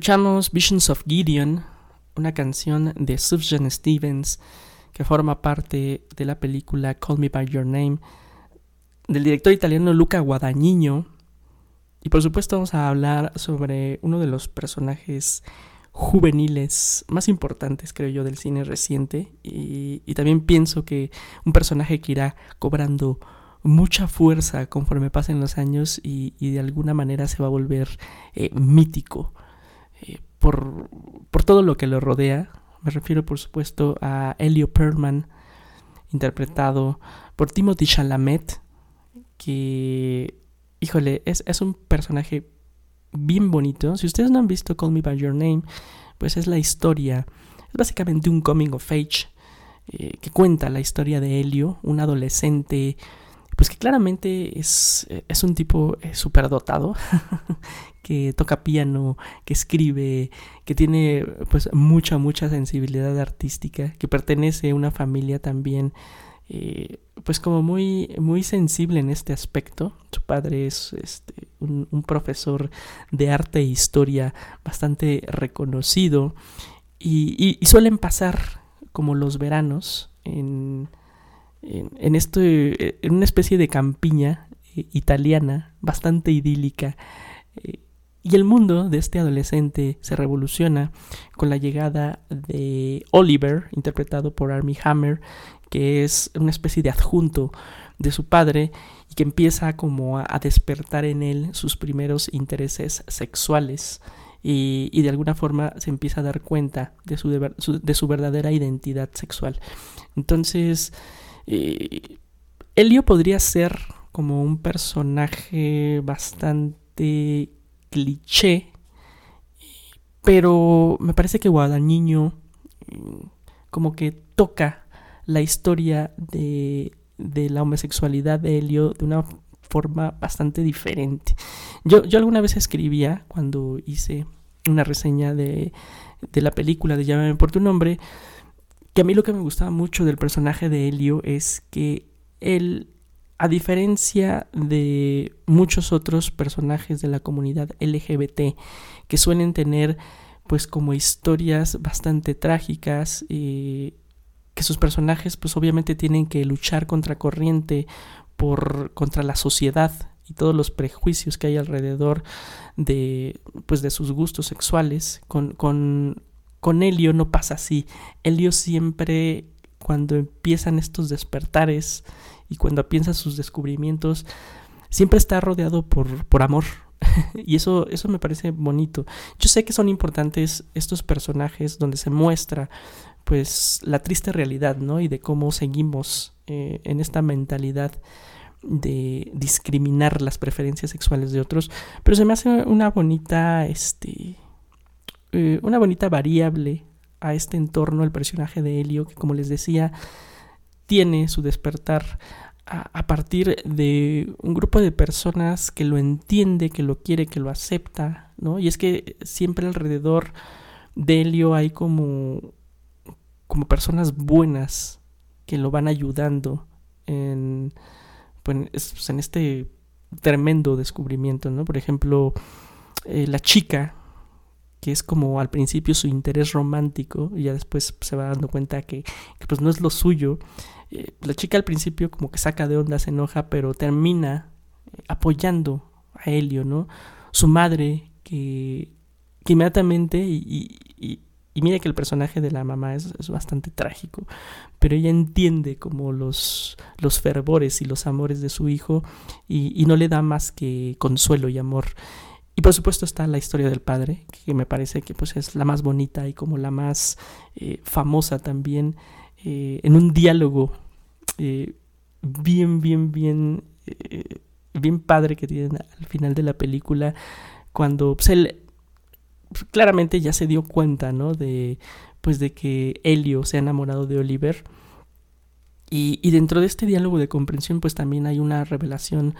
Escuchamos Visions of Gideon, una canción de Sufjan Stevens que forma parte de la película Call Me By Your Name del director italiano Luca Guadagnino. Y por supuesto vamos a hablar sobre uno de los personajes juveniles más importantes, creo yo, del cine reciente. Y, también pienso que un personaje que irá cobrando mucha fuerza conforme pasen los años y, y de alguna manera se va a volver eh, mítico eh, por, por todo lo que lo rodea. Me refiero, por supuesto, a Elio Perlman, interpretado por Timothy Chalamet, que, híjole, es, es un personaje bien bonito. Si ustedes no han visto Call Me By Your Name, pues es la historia, es básicamente un coming of age eh, que cuenta la historia de Helio, un adolescente, pues que claramente es, es un tipo eh, superdotado, que toca piano, que escribe, que tiene pues mucha, mucha sensibilidad artística, que pertenece a una familia también eh, pues como muy, muy sensible en este aspecto. Su padre es este, un, un, profesor de arte e historia bastante reconocido y, y, y suelen pasar como los veranos en, en, en, este, en una especie de campiña eh, italiana bastante idílica. Eh, y el mundo de este adolescente se revoluciona con la llegada de Oliver, interpretado por Armie Hammer, que es una especie de adjunto de su padre y que empieza como a, despertar en él sus primeros intereses sexuales y, y, de alguna forma se empieza a dar cuenta de, su, de su verdadera identidad sexual. Entonces, eh, Helio podría ser como un personaje bastante cliché, pero me parece que Guadagnino como que toca la historia de, de la homosexualidad de Helio de una forma bastante diferente. Yo, yo alguna vez escribía cuando hice una reseña de, de la película de Llámame por tu nombre, que a mí lo que me gustaba mucho del personaje de Helio es que él, a diferencia de muchos otros personajes de la comunidad LGBT, que suelen tener pues como historias bastante trágicas, eh, que sus personajes pues obviamente tienen que luchar contra corriente por contra la sociedad y todos los prejuicios que hay alrededor de pues de sus gustos sexuales con, con con Helio no pasa así. Helio siempre, cuando empiezan estos despertares y cuando piensa sus descubrimientos, siempre está rodeado por, por amor. y eso, eso me parece bonito. Yo sé que son importantes estos personajes donde se muestra pues la triste realidad, ¿no? Y de cómo seguimos eh, en esta mentalidad de discriminar las preferencias sexuales de otros. Pero se me hace una bonita, este, eh, una bonita variable a este entorno, el personaje de Helio, que como les decía, tiene su despertar a, partir de un grupo de personas que lo entiende, que lo quiere, que lo acepta, ¿no? Y es que siempre alrededor de Helio hay como, como personas buenas que lo van ayudando en, pues, en este tremendo descubrimiento, ¿no? Por ejemplo, eh, la chica que es como al principio su interés romántico y ya después se va dando cuenta que, pues no es lo suyo. Eh, la chica al principio como que saca de onda, se enoja, pero termina eh, apoyando a Helio, ¿no? Su madre que, inmediatamente y, y, y, mira que el personaje de la mamá es, bastante trágico, pero ella entiende como los, los fervores y los amores de su hijo y, y no le da más que consuelo y amor. Y por supuesto está la historia del padre, que me parece que pues es la más bonita y como la más eh, famosa también, eh, en un diálogo eh, bien, bien, bien, bien padre que tienen al final de la película, cuando pues, él claramente ya se dio cuenta, ¿no? De, pues de que Helio se ha enamorado de Oliver. Y, y dentro de este diálogo de comprensión, pues también hay una revelación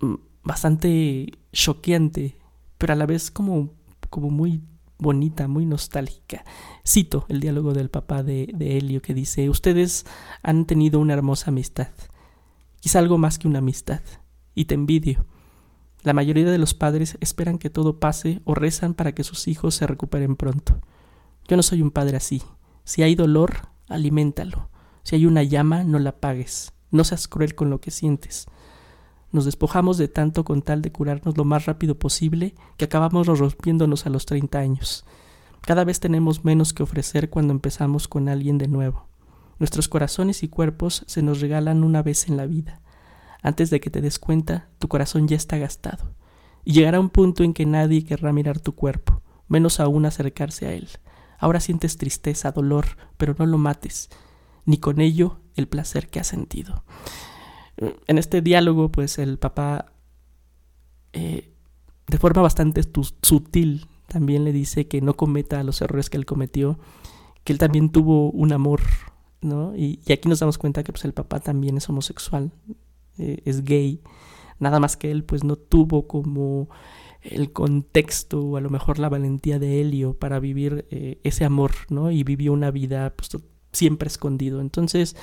mm, bastante choqueante, pero a la vez como, como muy bonita, muy nostálgica. Cito el diálogo del papá de, de Helio que dice, ustedes han tenido una hermosa amistad, quizá algo más que una amistad, y te envidio. La mayoría de los padres esperan que todo pase o rezan para que sus hijos se recuperen pronto. Yo no soy un padre así. Si hay dolor, aliméntalo. Si hay una llama, no la apagues. No seas cruel con lo que sientes. Nos despojamos de tanto con tal de curarnos lo más rápido posible que acabamos rompiéndonos a los 30 años. Cada vez tenemos menos que ofrecer cuando empezamos con alguien de nuevo. Nuestros corazones y cuerpos se nos regalan una vez en la vida. Antes de que te des cuenta, tu corazón ya está gastado. Y llegará un punto en que nadie querrá mirar tu cuerpo, menos aún acercarse a él. Ahora sientes tristeza, dolor, pero no lo mates, ni con ello el placer que has sentido en este diálogo, pues el papá, eh, de forma bastante sutil, también le dice que no cometa los errores que él cometió, que él también tuvo un amor, ¿no? Y, aquí nos damos cuenta que pues, el papá también es homosexual, eh, es gay, nada más que él pues no tuvo como el contexto o a lo mejor la valentía de Helio para vivir eh, ese amor, ¿no? Y vivió una vida pues, siempre escondido. Entonces,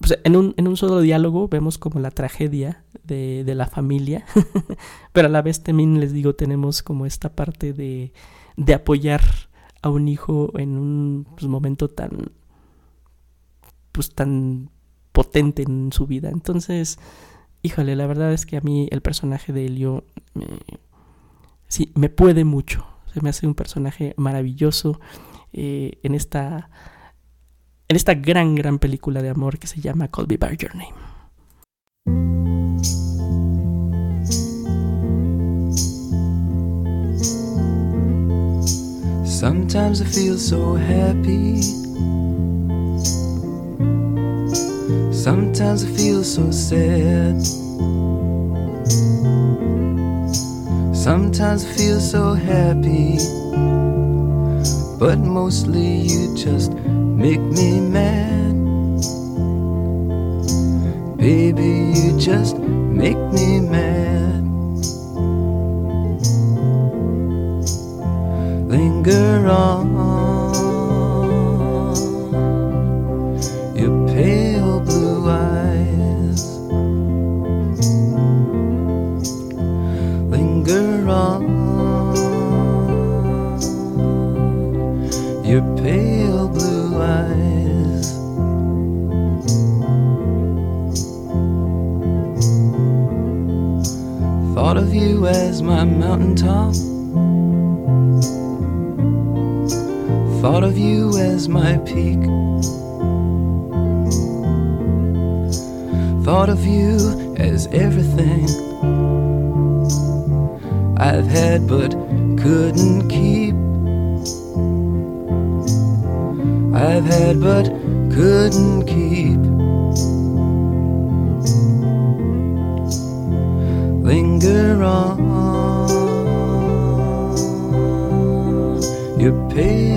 pues en, un, en un solo diálogo vemos como la tragedia de, de la familia, pero a la vez también les digo, tenemos como esta parte de, de apoyar a un hijo en un pues, momento tan, pues tan potente en su vida. Entonces, híjole, la verdad es que a mí el personaje de Helio me, sí, me puede mucho. Se me hace un personaje maravilloso eh, en esta en esta gran, gran película de amor que se llama Call Me By Your Name. Sometimes I feel so happy. Sometimes I feel so sad. Sometimes I feel so happy. But mostly you just make me mad. Baby, you just make me mad. Linger on. my peak. Thought of you as everything I've had but couldn't keep. I've had but couldn't keep. Linger on your pain.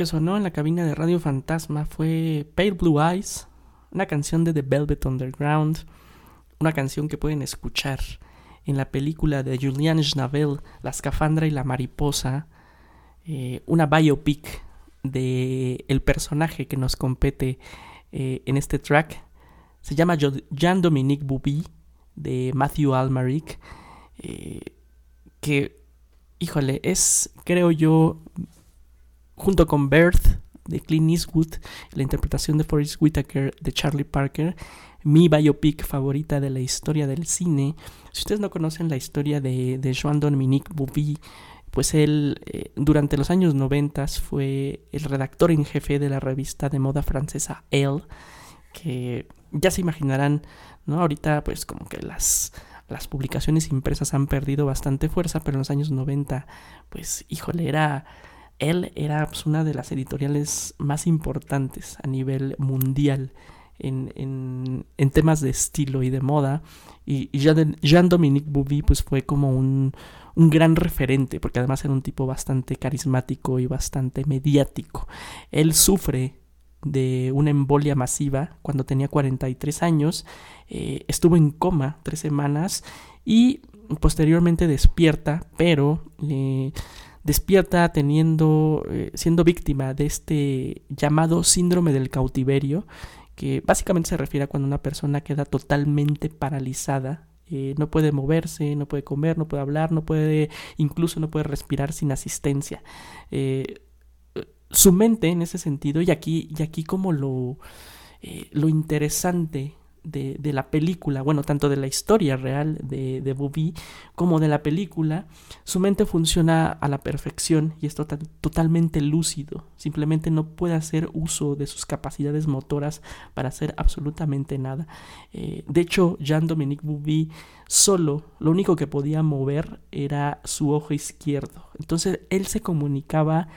Que sonó en la cabina de Radio Fantasma fue Pale Blue Eyes, una canción de The Velvet Underground, una canción que pueden escuchar en la película de Julian Schnabel, La escafandra y la mariposa, eh, una biopic de el personaje que nos compete eh, en este track. Se llama Jean-Dominique Bouby de Matthew Almaric, eh, que, híjole, es, creo yo, junto con Birth de Clint Eastwood, la interpretación de Forrest Whitaker de Charlie Parker, mi biopic favorita de la historia del cine. Si ustedes no conocen la historia de, de Joan Dominique Bouby, pues él eh, durante los años 90 fue el redactor en jefe de la revista de moda francesa Elle, que ya se imaginarán, ¿no? Ahorita pues como que las, las publicaciones impresas han perdido bastante fuerza, pero en los años 90 pues híjole, era... Él era pues, una de las editoriales más importantes a nivel mundial en, en, temas de estilo y de moda. Y, Jean-Dominique Bouby pues fue como un, un gran referente, porque además era un tipo bastante carismático y bastante mediático. Él sufre de una embolia masiva cuando tenía 43 años, eh, estuvo en coma tres semanas y posteriormente despierta, pero eh, despierta teniendo, eh, siendo víctima de este llamado síndrome del cautiverio, que básicamente se refiere a cuando una persona queda totalmente paralizada, eh, no puede moverse, no puede comer, no puede hablar, no puede, incluso no puede respirar sin asistencia. Eh, su mente en ese sentido, y aquí, y aquí como lo, lo interesante de, de, la película, bueno, tanto de la historia real de, de Bobby como de la película, su mente funciona a la perfección y es totalmente lúcido. Simplemente no puede hacer uso de sus capacidades motoras para hacer absolutamente nada. Eh, de hecho, Jean-Dominique Bobby solo, lo único que podía mover era su ojo izquierdo. Entonces, él se comunicaba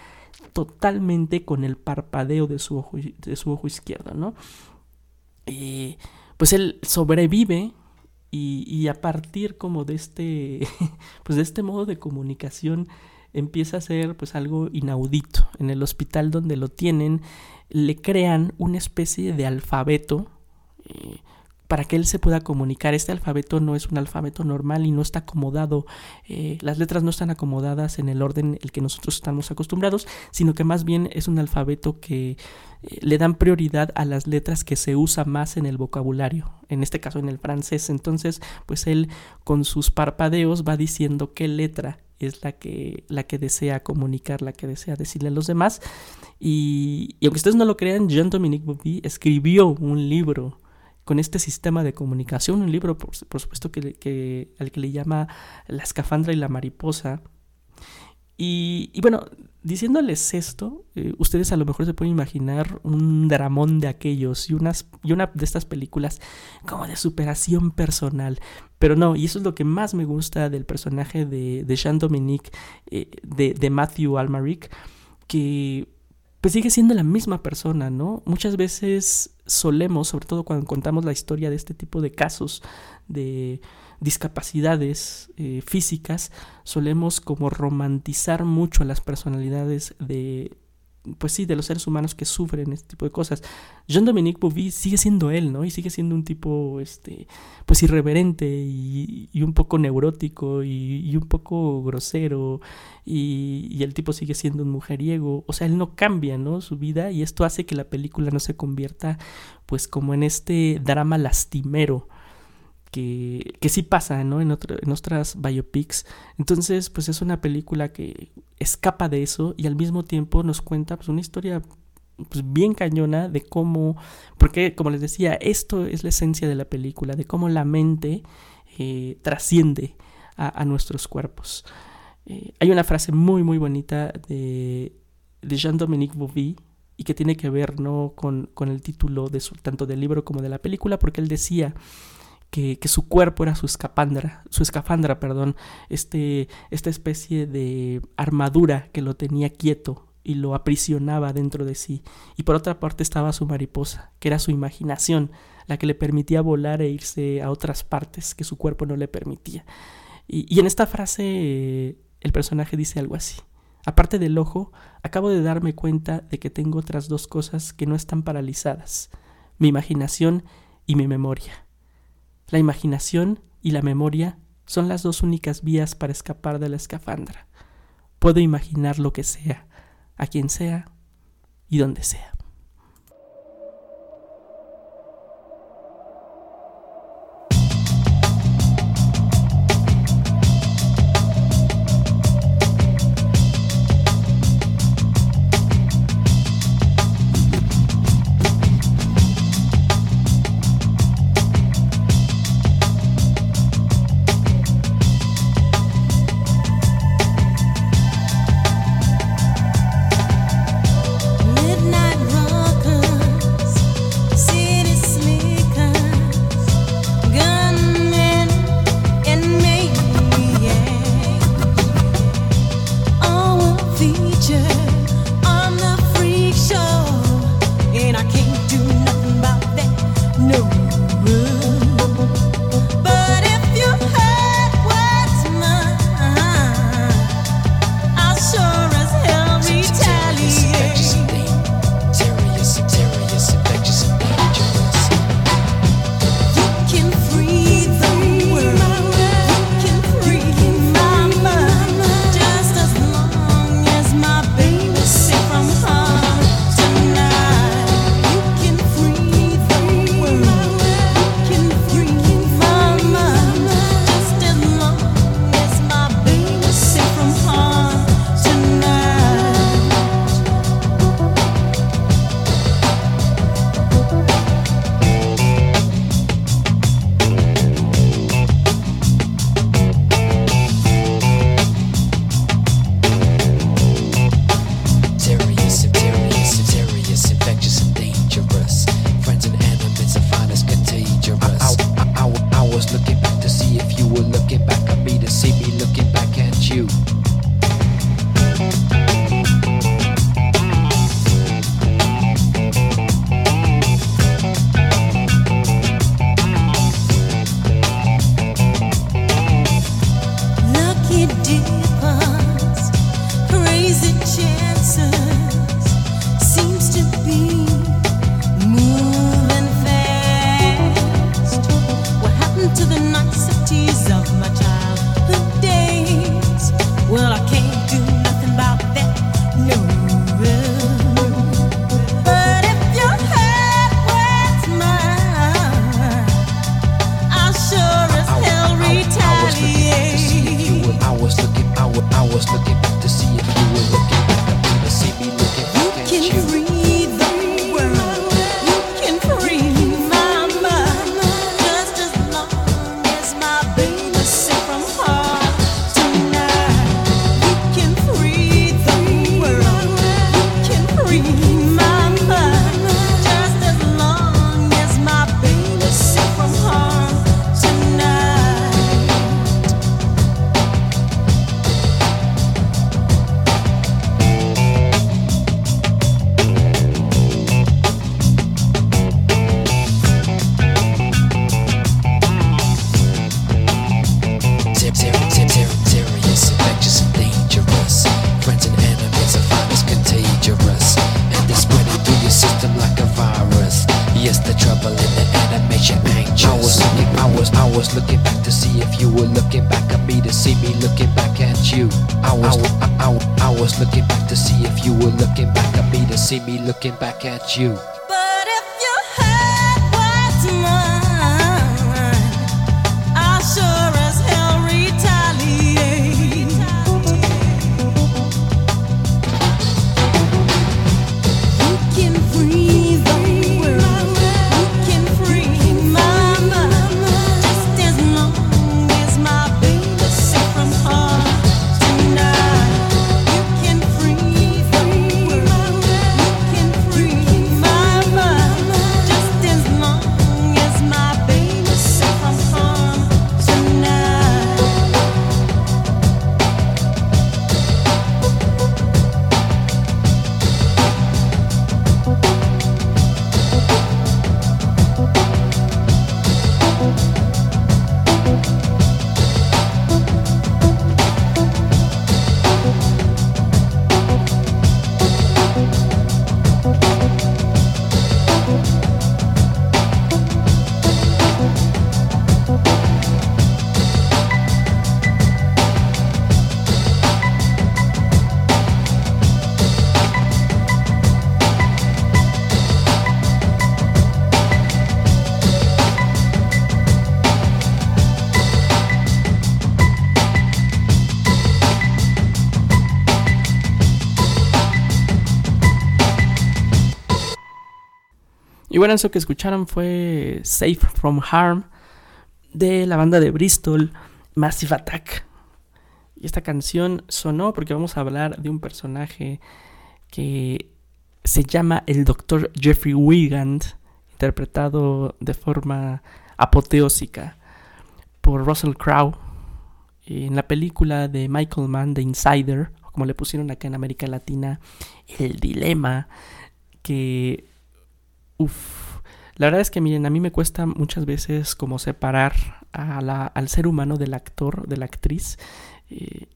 totalmente con el parpadeo de su ojo, de su ojo izquierdo, ¿no? Eh, pues él sobrevive y, a partir como de este, pues de este modo de comunicación empieza a ser pues algo inaudito. En el hospital donde lo tienen le crean una especie de alfabeto eh, para que él se pueda comunicar. Este alfabeto no es un alfabeto normal y no está acomodado, eh, las letras no están acomodadas en el orden el que nosotros estamos acostumbrados, sino que más bien es un alfabeto que eh, le dan prioridad a las letras que se usa más en el vocabulario, en este caso en el francés. Entonces, pues él con sus parpadeos va diciendo qué letra es la que, la que desea comunicar, la que desea decirle a los demás. Y, aunque ustedes no lo crean, Jean-Dominique Bobby escribió un libro con este sistema de comunicación, un libro por, supuesto que, al que le llama La escafandra y la mariposa. Y, y bueno, diciéndoles esto, eh, ustedes a lo mejor se pueden imaginar un dramón de aquellos y, unas, y una de estas películas como de superación personal. Pero no, y eso es lo que más me gusta del personaje de, de Jean Dominique, eh, de, de Matthew Almaric, que pues sigue siendo la misma persona, ¿no? Muchas veces solemos, sobre todo cuando contamos la historia de este tipo de casos de discapacidades eh, físicas, solemos como romantizar mucho a las personalidades de, pues sí, de los seres humanos que sufren este tipo de cosas. Jean-Dominique Bouvier sigue siendo él, ¿no? Y sigue siendo un tipo, este, pues irreverente y, un poco neurótico y, un poco grosero y, y, el tipo sigue siendo un mujeriego. O sea, él no cambia, ¿no? Su vida y esto hace que la película no se convierta, pues, como en este drama lastimero que, sí pasa, ¿no? En, otro, en otras biopics. Entonces, pues es una película que escapa de eso y al mismo tiempo nos cuenta pues una historia pues, bien cañona de cómo, porque como les decía, esto es la esencia de la película, de cómo la mente eh, trasciende a, nuestros cuerpos. Eh, hay una frase muy muy bonita de, de Jean-Dominique Bouvier y que tiene que ver ¿no? con, con el título de su, tanto del libro como de la película, porque él decía que, su cuerpo era su escafandra, su escafandra, perdón, este, esta especie de armadura que lo tenía quieto y lo aprisionaba dentro de sí. Y por otra parte estaba su mariposa, que era su imaginación, la que le permitía volar e irse a otras partes que su cuerpo no le permitía. Y, y en esta frase eh, el personaje dice algo así. Aparte del ojo, acabo de darme cuenta de que tengo otras dos cosas que no están paralizadas, mi imaginación y mi memoria. La imaginación y la memoria son las dos únicas vías para escapar de la escafandra. Puedo imaginar lo que sea, a quien sea y donde sea. looking back at you. Bueno, eso que escucharon fue Safe from Harm de la banda de Bristol, Massive Attack. Y esta canción sonó porque vamos a hablar de un personaje que se llama el Dr. Jeffrey Wigand, interpretado de forma apoteósica por Russell Crowe en la película de Michael Mann, The Insider, como le pusieron acá en América Latina, El Dilema, que... Uf, la verdad es que miren, a mí me cuesta muchas veces como separar a la- al ser humano del actor, de la actriz, eh,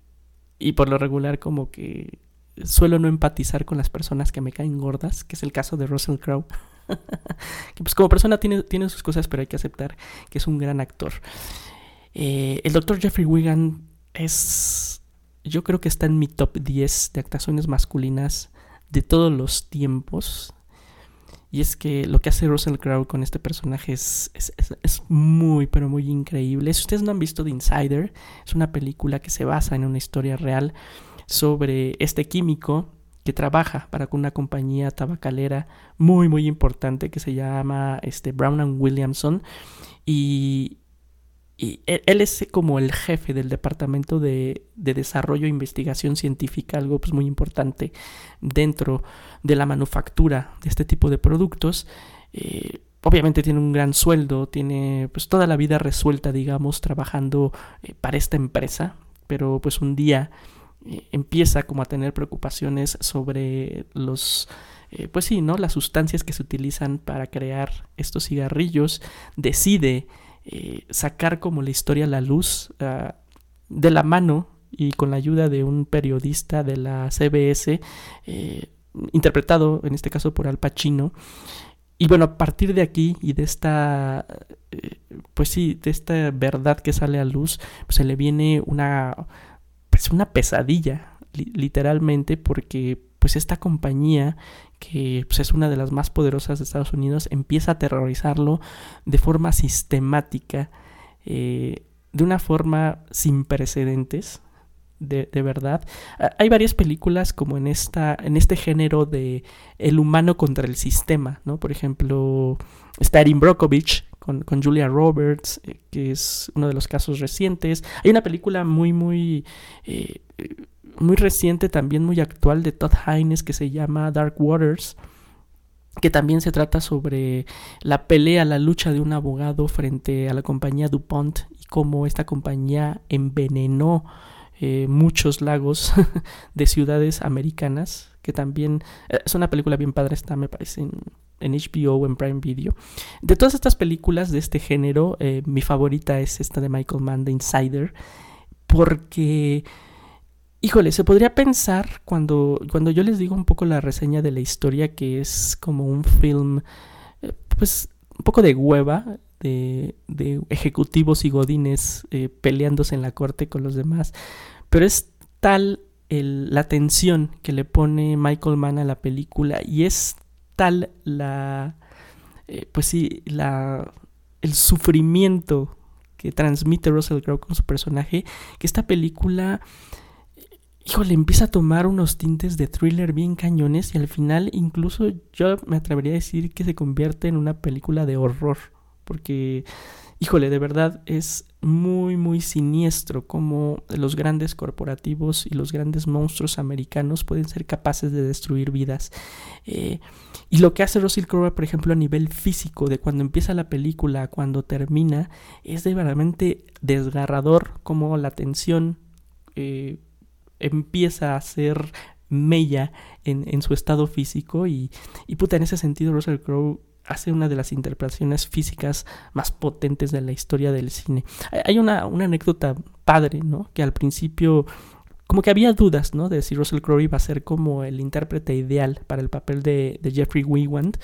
y por lo regular como que suelo no empatizar con las personas que me caen gordas, que es el caso de Russell Crowe. que pues como persona tiene, tiene sus cosas, pero hay que aceptar que es un gran actor. Eh, el doctor Jeffrey Wigan es, yo creo que está en mi top 10 de actuaciones masculinas de todos los tiempos. Y es que lo que hace Russell Crowe con este personaje es, es, es- muy, pero muy increíble. Si ustedes no han visto The Insider, es una película que se basa en una historia real sobre este químico que trabaja para una compañía tabacalera muy, muy importante que se llama este, Brown and Williamson. Y, y él, él es como el jefe del departamento de, de desarrollo e investigación científica, algo pues muy importante dentro de la manufactura de este tipo de productos. Eh, obviamente tiene un gran sueldo, tiene pues toda la vida resuelta, digamos, trabajando eh, para esta empresa, pero pues un día eh, empieza como a tener preocupaciones sobre los pues sí, ¿no? Las sustancias que se utilizan para crear estos cigarrillos, decide sacar como la historia a la luz ah, de la mano y con la ayuda de un periodista de la CBS, interpretado en este caso por Al Pacino. Y bueno, a partir de aquí y de esta, eh, pues sí, de esta verdad que sale a luz, pues se le viene una, pues una pesadilla, li- literalmente, porque pues esta compañía que pues, es una de las más poderosas de Estados Unidos empieza a aterrorizarlo de forma sistemática, eh, de una forma sin precedentes, de, de verdad. Ah, Hay varias películas como en esta, en este género de el humano contra el sistema, ¿no? Por ejemplo, está Erin Brockovich con, con Julia Roberts, eh, que es uno de los casos recientes. Hay una película muy, muy, eh, muy reciente, también muy actual, de Todd Haynes, que se llama Dark Waters que también se trata sobre la pelea, la lucha de un abogado frente a la compañía DuPont y cómo esta compañía envenenó eh, muchos lagos de ciudades americanas, que también eh, es una película bien padre, está me parece en, en HBO o en Prime Video. De todas estas películas de este género, eh, mi favorita es esta de Michael Mann, The Insider, porque... Híjole, se podría pensar cuando, cuando yo les digo un poco la reseña de la historia que es como un film, pues un poco de hueva, de, de ejecutivos y godines eh, peleándose en la corte con los demás, pero es tal el- la tensión que le pone Michael Mann a la película y es tal la, eh, pues sí, la, el sufrimiento que transmite Russell Crowe con su personaje, que esta película híjole, empieza a tomar unos tintes de thriller bien cañones y al final incluso yo me atrevería a decir que se convierte en una película de horror. Porque, híjole, de verdad es muy, muy siniestro cómo los grandes corporativos y los grandes monstruos americanos pueden ser capaces de destruir vidas. Eh, y lo que hace Russell Crowe, por ejemplo, a nivel físico, de cuando empieza la película a cuando termina, es de verdaderamente desgarrador como la tensión eh, empieza a ser mella en, en su estado físico y, y puta, en ese sentido Russell Crowe hace una de las interpretaciones físicas más potentes de la historia del cine. Hay- una, una anécdota padre, ¿no? Que al principio como que había dudas, ¿no? De si Russell Crowe iba a ser como el intérprete ideal para el papel de, de Jeffrey Wiegand.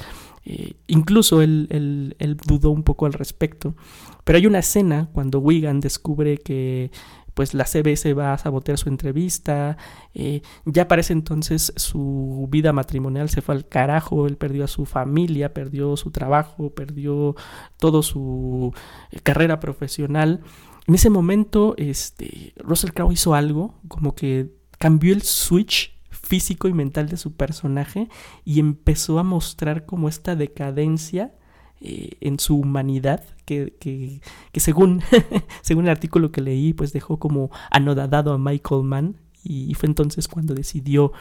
Eh, incluso él, él- él dudó un poco al respecto. Pero hay una escena cuando Wiegand descubre que pues la CBS va a sabotear su entrevista. eh, ya para ese entonces su vida matrimonial se fue al carajo. Él perdió a su familia, perdió su trabajo, perdió toda su eh, carrera profesional. En ese momento, este, Russell Crowe hizo algo como que cambió el switch físico y mental de su personaje y empezó a mostrar como esta decadencia eh, en su humanidad que, que, que según, según el artículo que leí pues dejó como anodadado a Michael Mann y fue entonces cuando decidió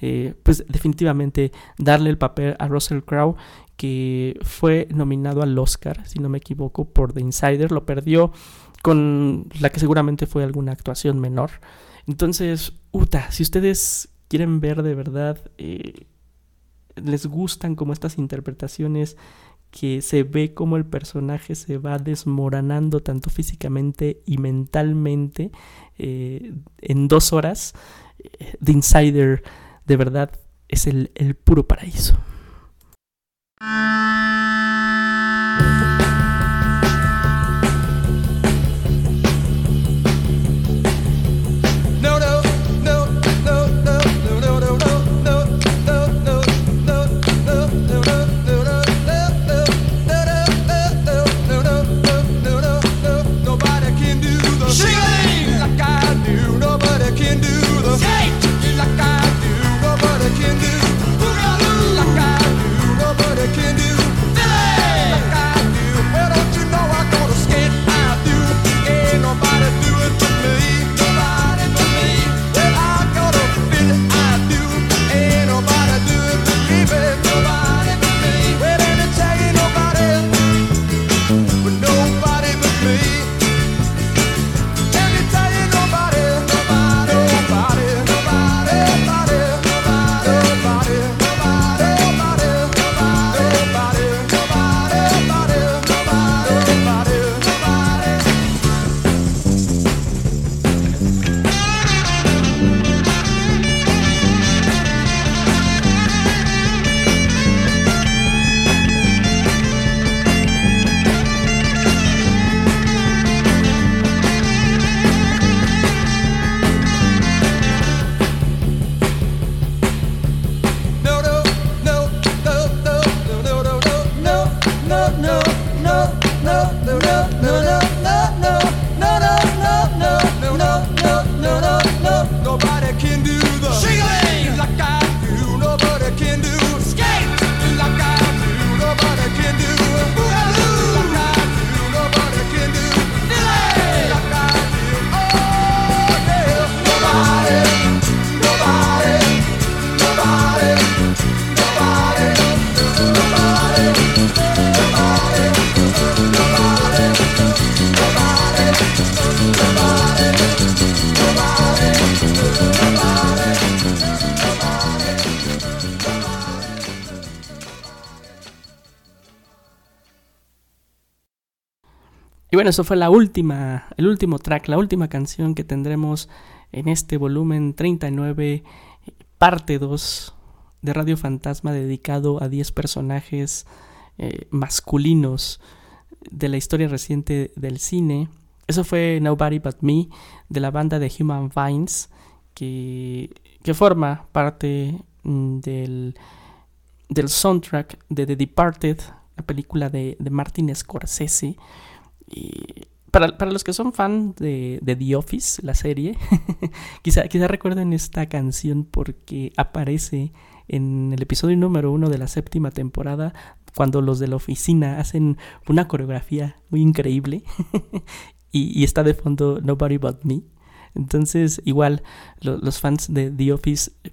eh, pues definitivamente darle el papel a Russell Crowe que fue nominado al Oscar si no me equivoco por The Insider. Lo perdió con la que seguramente fue alguna actuación menor. Entonces Uta si ustedes quieren ver de verdad eh, les gustan como estas interpretaciones que se ve como el personaje se va desmoronando tanto físicamente y mentalmente eh, en dos horas. eh, The Insider de verdad es el, el puro paraíso. Bueno, eso fue la última, el último track, la última canción que tendremos en este volumen 39, parte 2 de Radio Fantasma dedicado a 10 personajes eh, masculinos de la historia reciente del cine. Eso fue Nobody But Me de la banda de Human Vines que, que forma parte mm, del, del soundtrack de The Departed, la película de, de Martin Scorsese. Y para, los que son fan de, The Office, la serie, quizá, recuerden esta canción porque aparece en el episodio número uno de la séptima temporada cuando los de la oficina hacen una coreografía muy increíble y, está de fondo Nobody But Me. Entonces, igual, lo- los fans de The Office eh,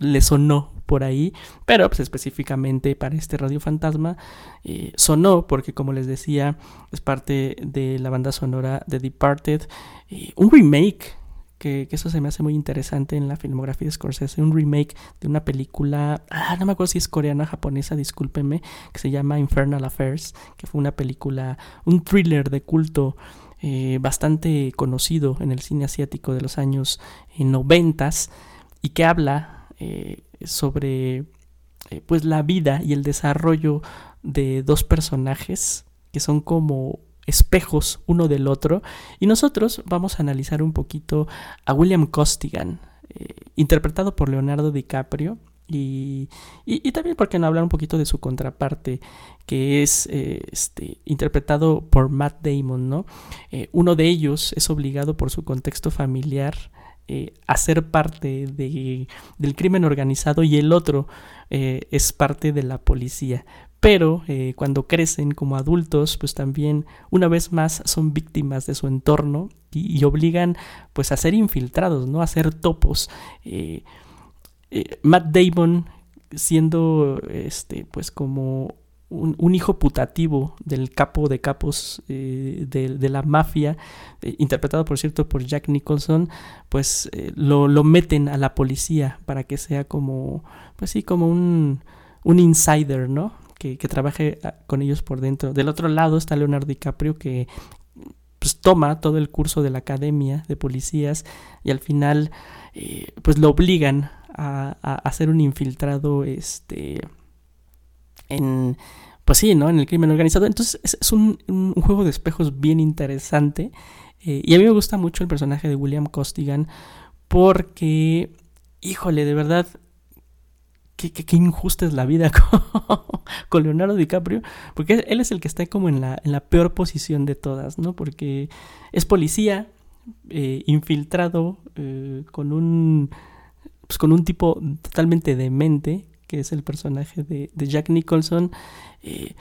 les sonó por ahí, pero pues específicamente para este Radio Fantasma eh, sonó porque como les decía es parte de la banda sonora de Departed, eh, un remake que, eso se me hace muy interesante en la filmografía de Scorsese, un remake de una película, ah, no me acuerdo si es coreana o japonesa, discúlpenme, que se llama Infernal Affairs, que fue una película, un thriller de culto eh, bastante conocido en el cine asiático de los años eh, noventas y que habla eh, sobre eh, pues la vida y el desarrollo de dos personajes que son como espejos uno del otro y nosotros vamos a analizar un poquito a William Costigan eh, interpretado por Leonardo DiCaprio y, y, y también porque no hablar un poquito de su contraparte que es eh, este, interpretado por Matt Damon, ¿no? Uno de ellos es obligado por su contexto familiar eh, hacer parte de, del crimen organizado y el otro eh, es parte de la policía. Pero eh, cuando crecen como adultos, pues también una vez más son víctimas de su entorno y, y obligan pues a ser infiltrados, ¿no? A ser topos. Matt Damon siendo este pues como un, hijo putativo del capo de capos eh, de, la mafia, eh, interpretado por cierto por Jack Nicholson, pues eh, lo, meten a la policía para que sea como, pues sí, como un, un insider, ¿no? Que, trabaje ah, con ellos por dentro. Del otro lado está Leonardo DiCaprio que pues toma todo el curso de la academia de policías y al final pues lo obligan a, a, a ser un infiltrado este en pues sí, ¿no? En el crimen organizado. Entonces es, un, juego de espejos bien interesante. Eh, y a mí me gusta mucho el personaje de William Costigan porque, híjole, de verdad, qué, qué, qué injusta es la vida con, con, Leonardo DiCaprio. Porque él es el que está como en la, en la peor posición de todas, ¿no? Porque es policía, eh, infiltrado, eh, con un... Pues con un tipo totalmente demente, que es el personaje de, Jack Nicholson, eh,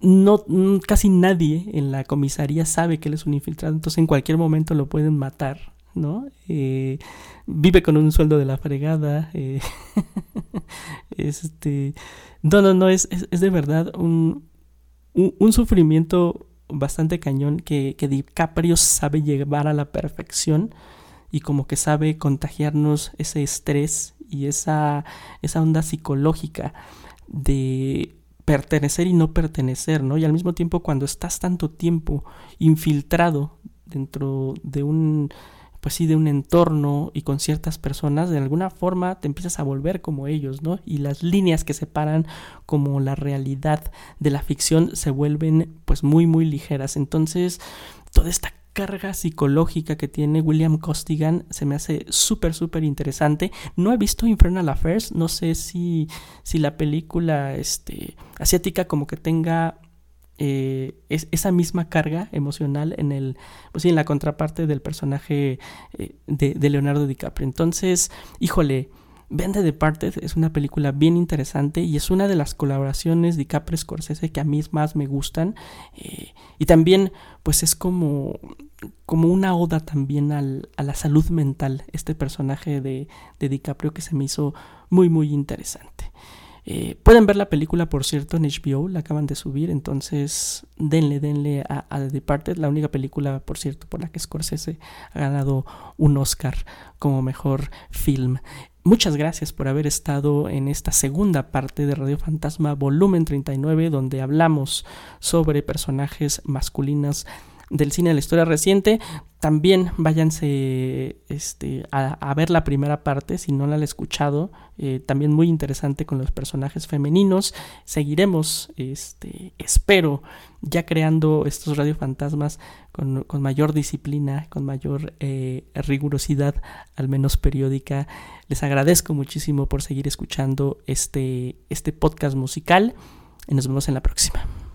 no, casi nadie en la comisaría sabe que él es un infiltrado, entonces en cualquier momento lo pueden matar, ¿no? Eh, vive con un sueldo de la fregada. Eh, este, no, no, no, es, es, es de verdad un, un, un, sufrimiento bastante cañón que, que DiCaprio sabe llevar a la perfección y como que sabe contagiarnos ese estrés y esa, esa onda psicológica de pertenecer y no pertenecer, ¿no? Y al mismo tiempo cuando estás tanto tiempo infiltrado dentro de un pues sí, de un entorno y con ciertas personas, de alguna forma te empiezas a volver como ellos, ¿no? Y las líneas que separan como la realidad de la ficción se vuelven pues muy, muy ligeras. Entonces, toda esta carga psicológica que tiene William Costigan se me hace súper, súper interesante. No he visto Infernal Affairs, no sé si, si la película este, asiática como que tenga eh, es, esa misma carga emocional en el pues en la contraparte del personaje eh, de, Leonardo DiCaprio. Entonces, híjole, Ben The Departed es una película bien interesante y es una de las colaboraciones DiCaprio Scorsese que a mí más me gustan. Eh, y también, pues es como, como una oda también al, a la salud mental, este personaje de, de DiCaprio que se me hizo muy, muy interesante. Eh, pueden ver la película, por cierto, en HBO, la acaban de subir, entonces denle, denle a, a, The Departed, la única película, por cierto, por la que Scorsese ha ganado un Oscar como mejor film. Muchas gracias por haber estado en esta segunda parte de Radio Fantasma, volumen 39, donde hablamos sobre personajes masculinos del cine de la historia reciente. También váyanse este, a, a, ver la primera parte si no la han escuchado. Eh, también muy interesante con los personajes femeninos. Seguiremos, este, espero, ya creando estos radiofantasmas con, con mayor disciplina, con mayor eh, rigurosidad, al menos periódica. Les agradezco muchísimo por seguir escuchando este, este podcast musical y nos vemos en la próxima.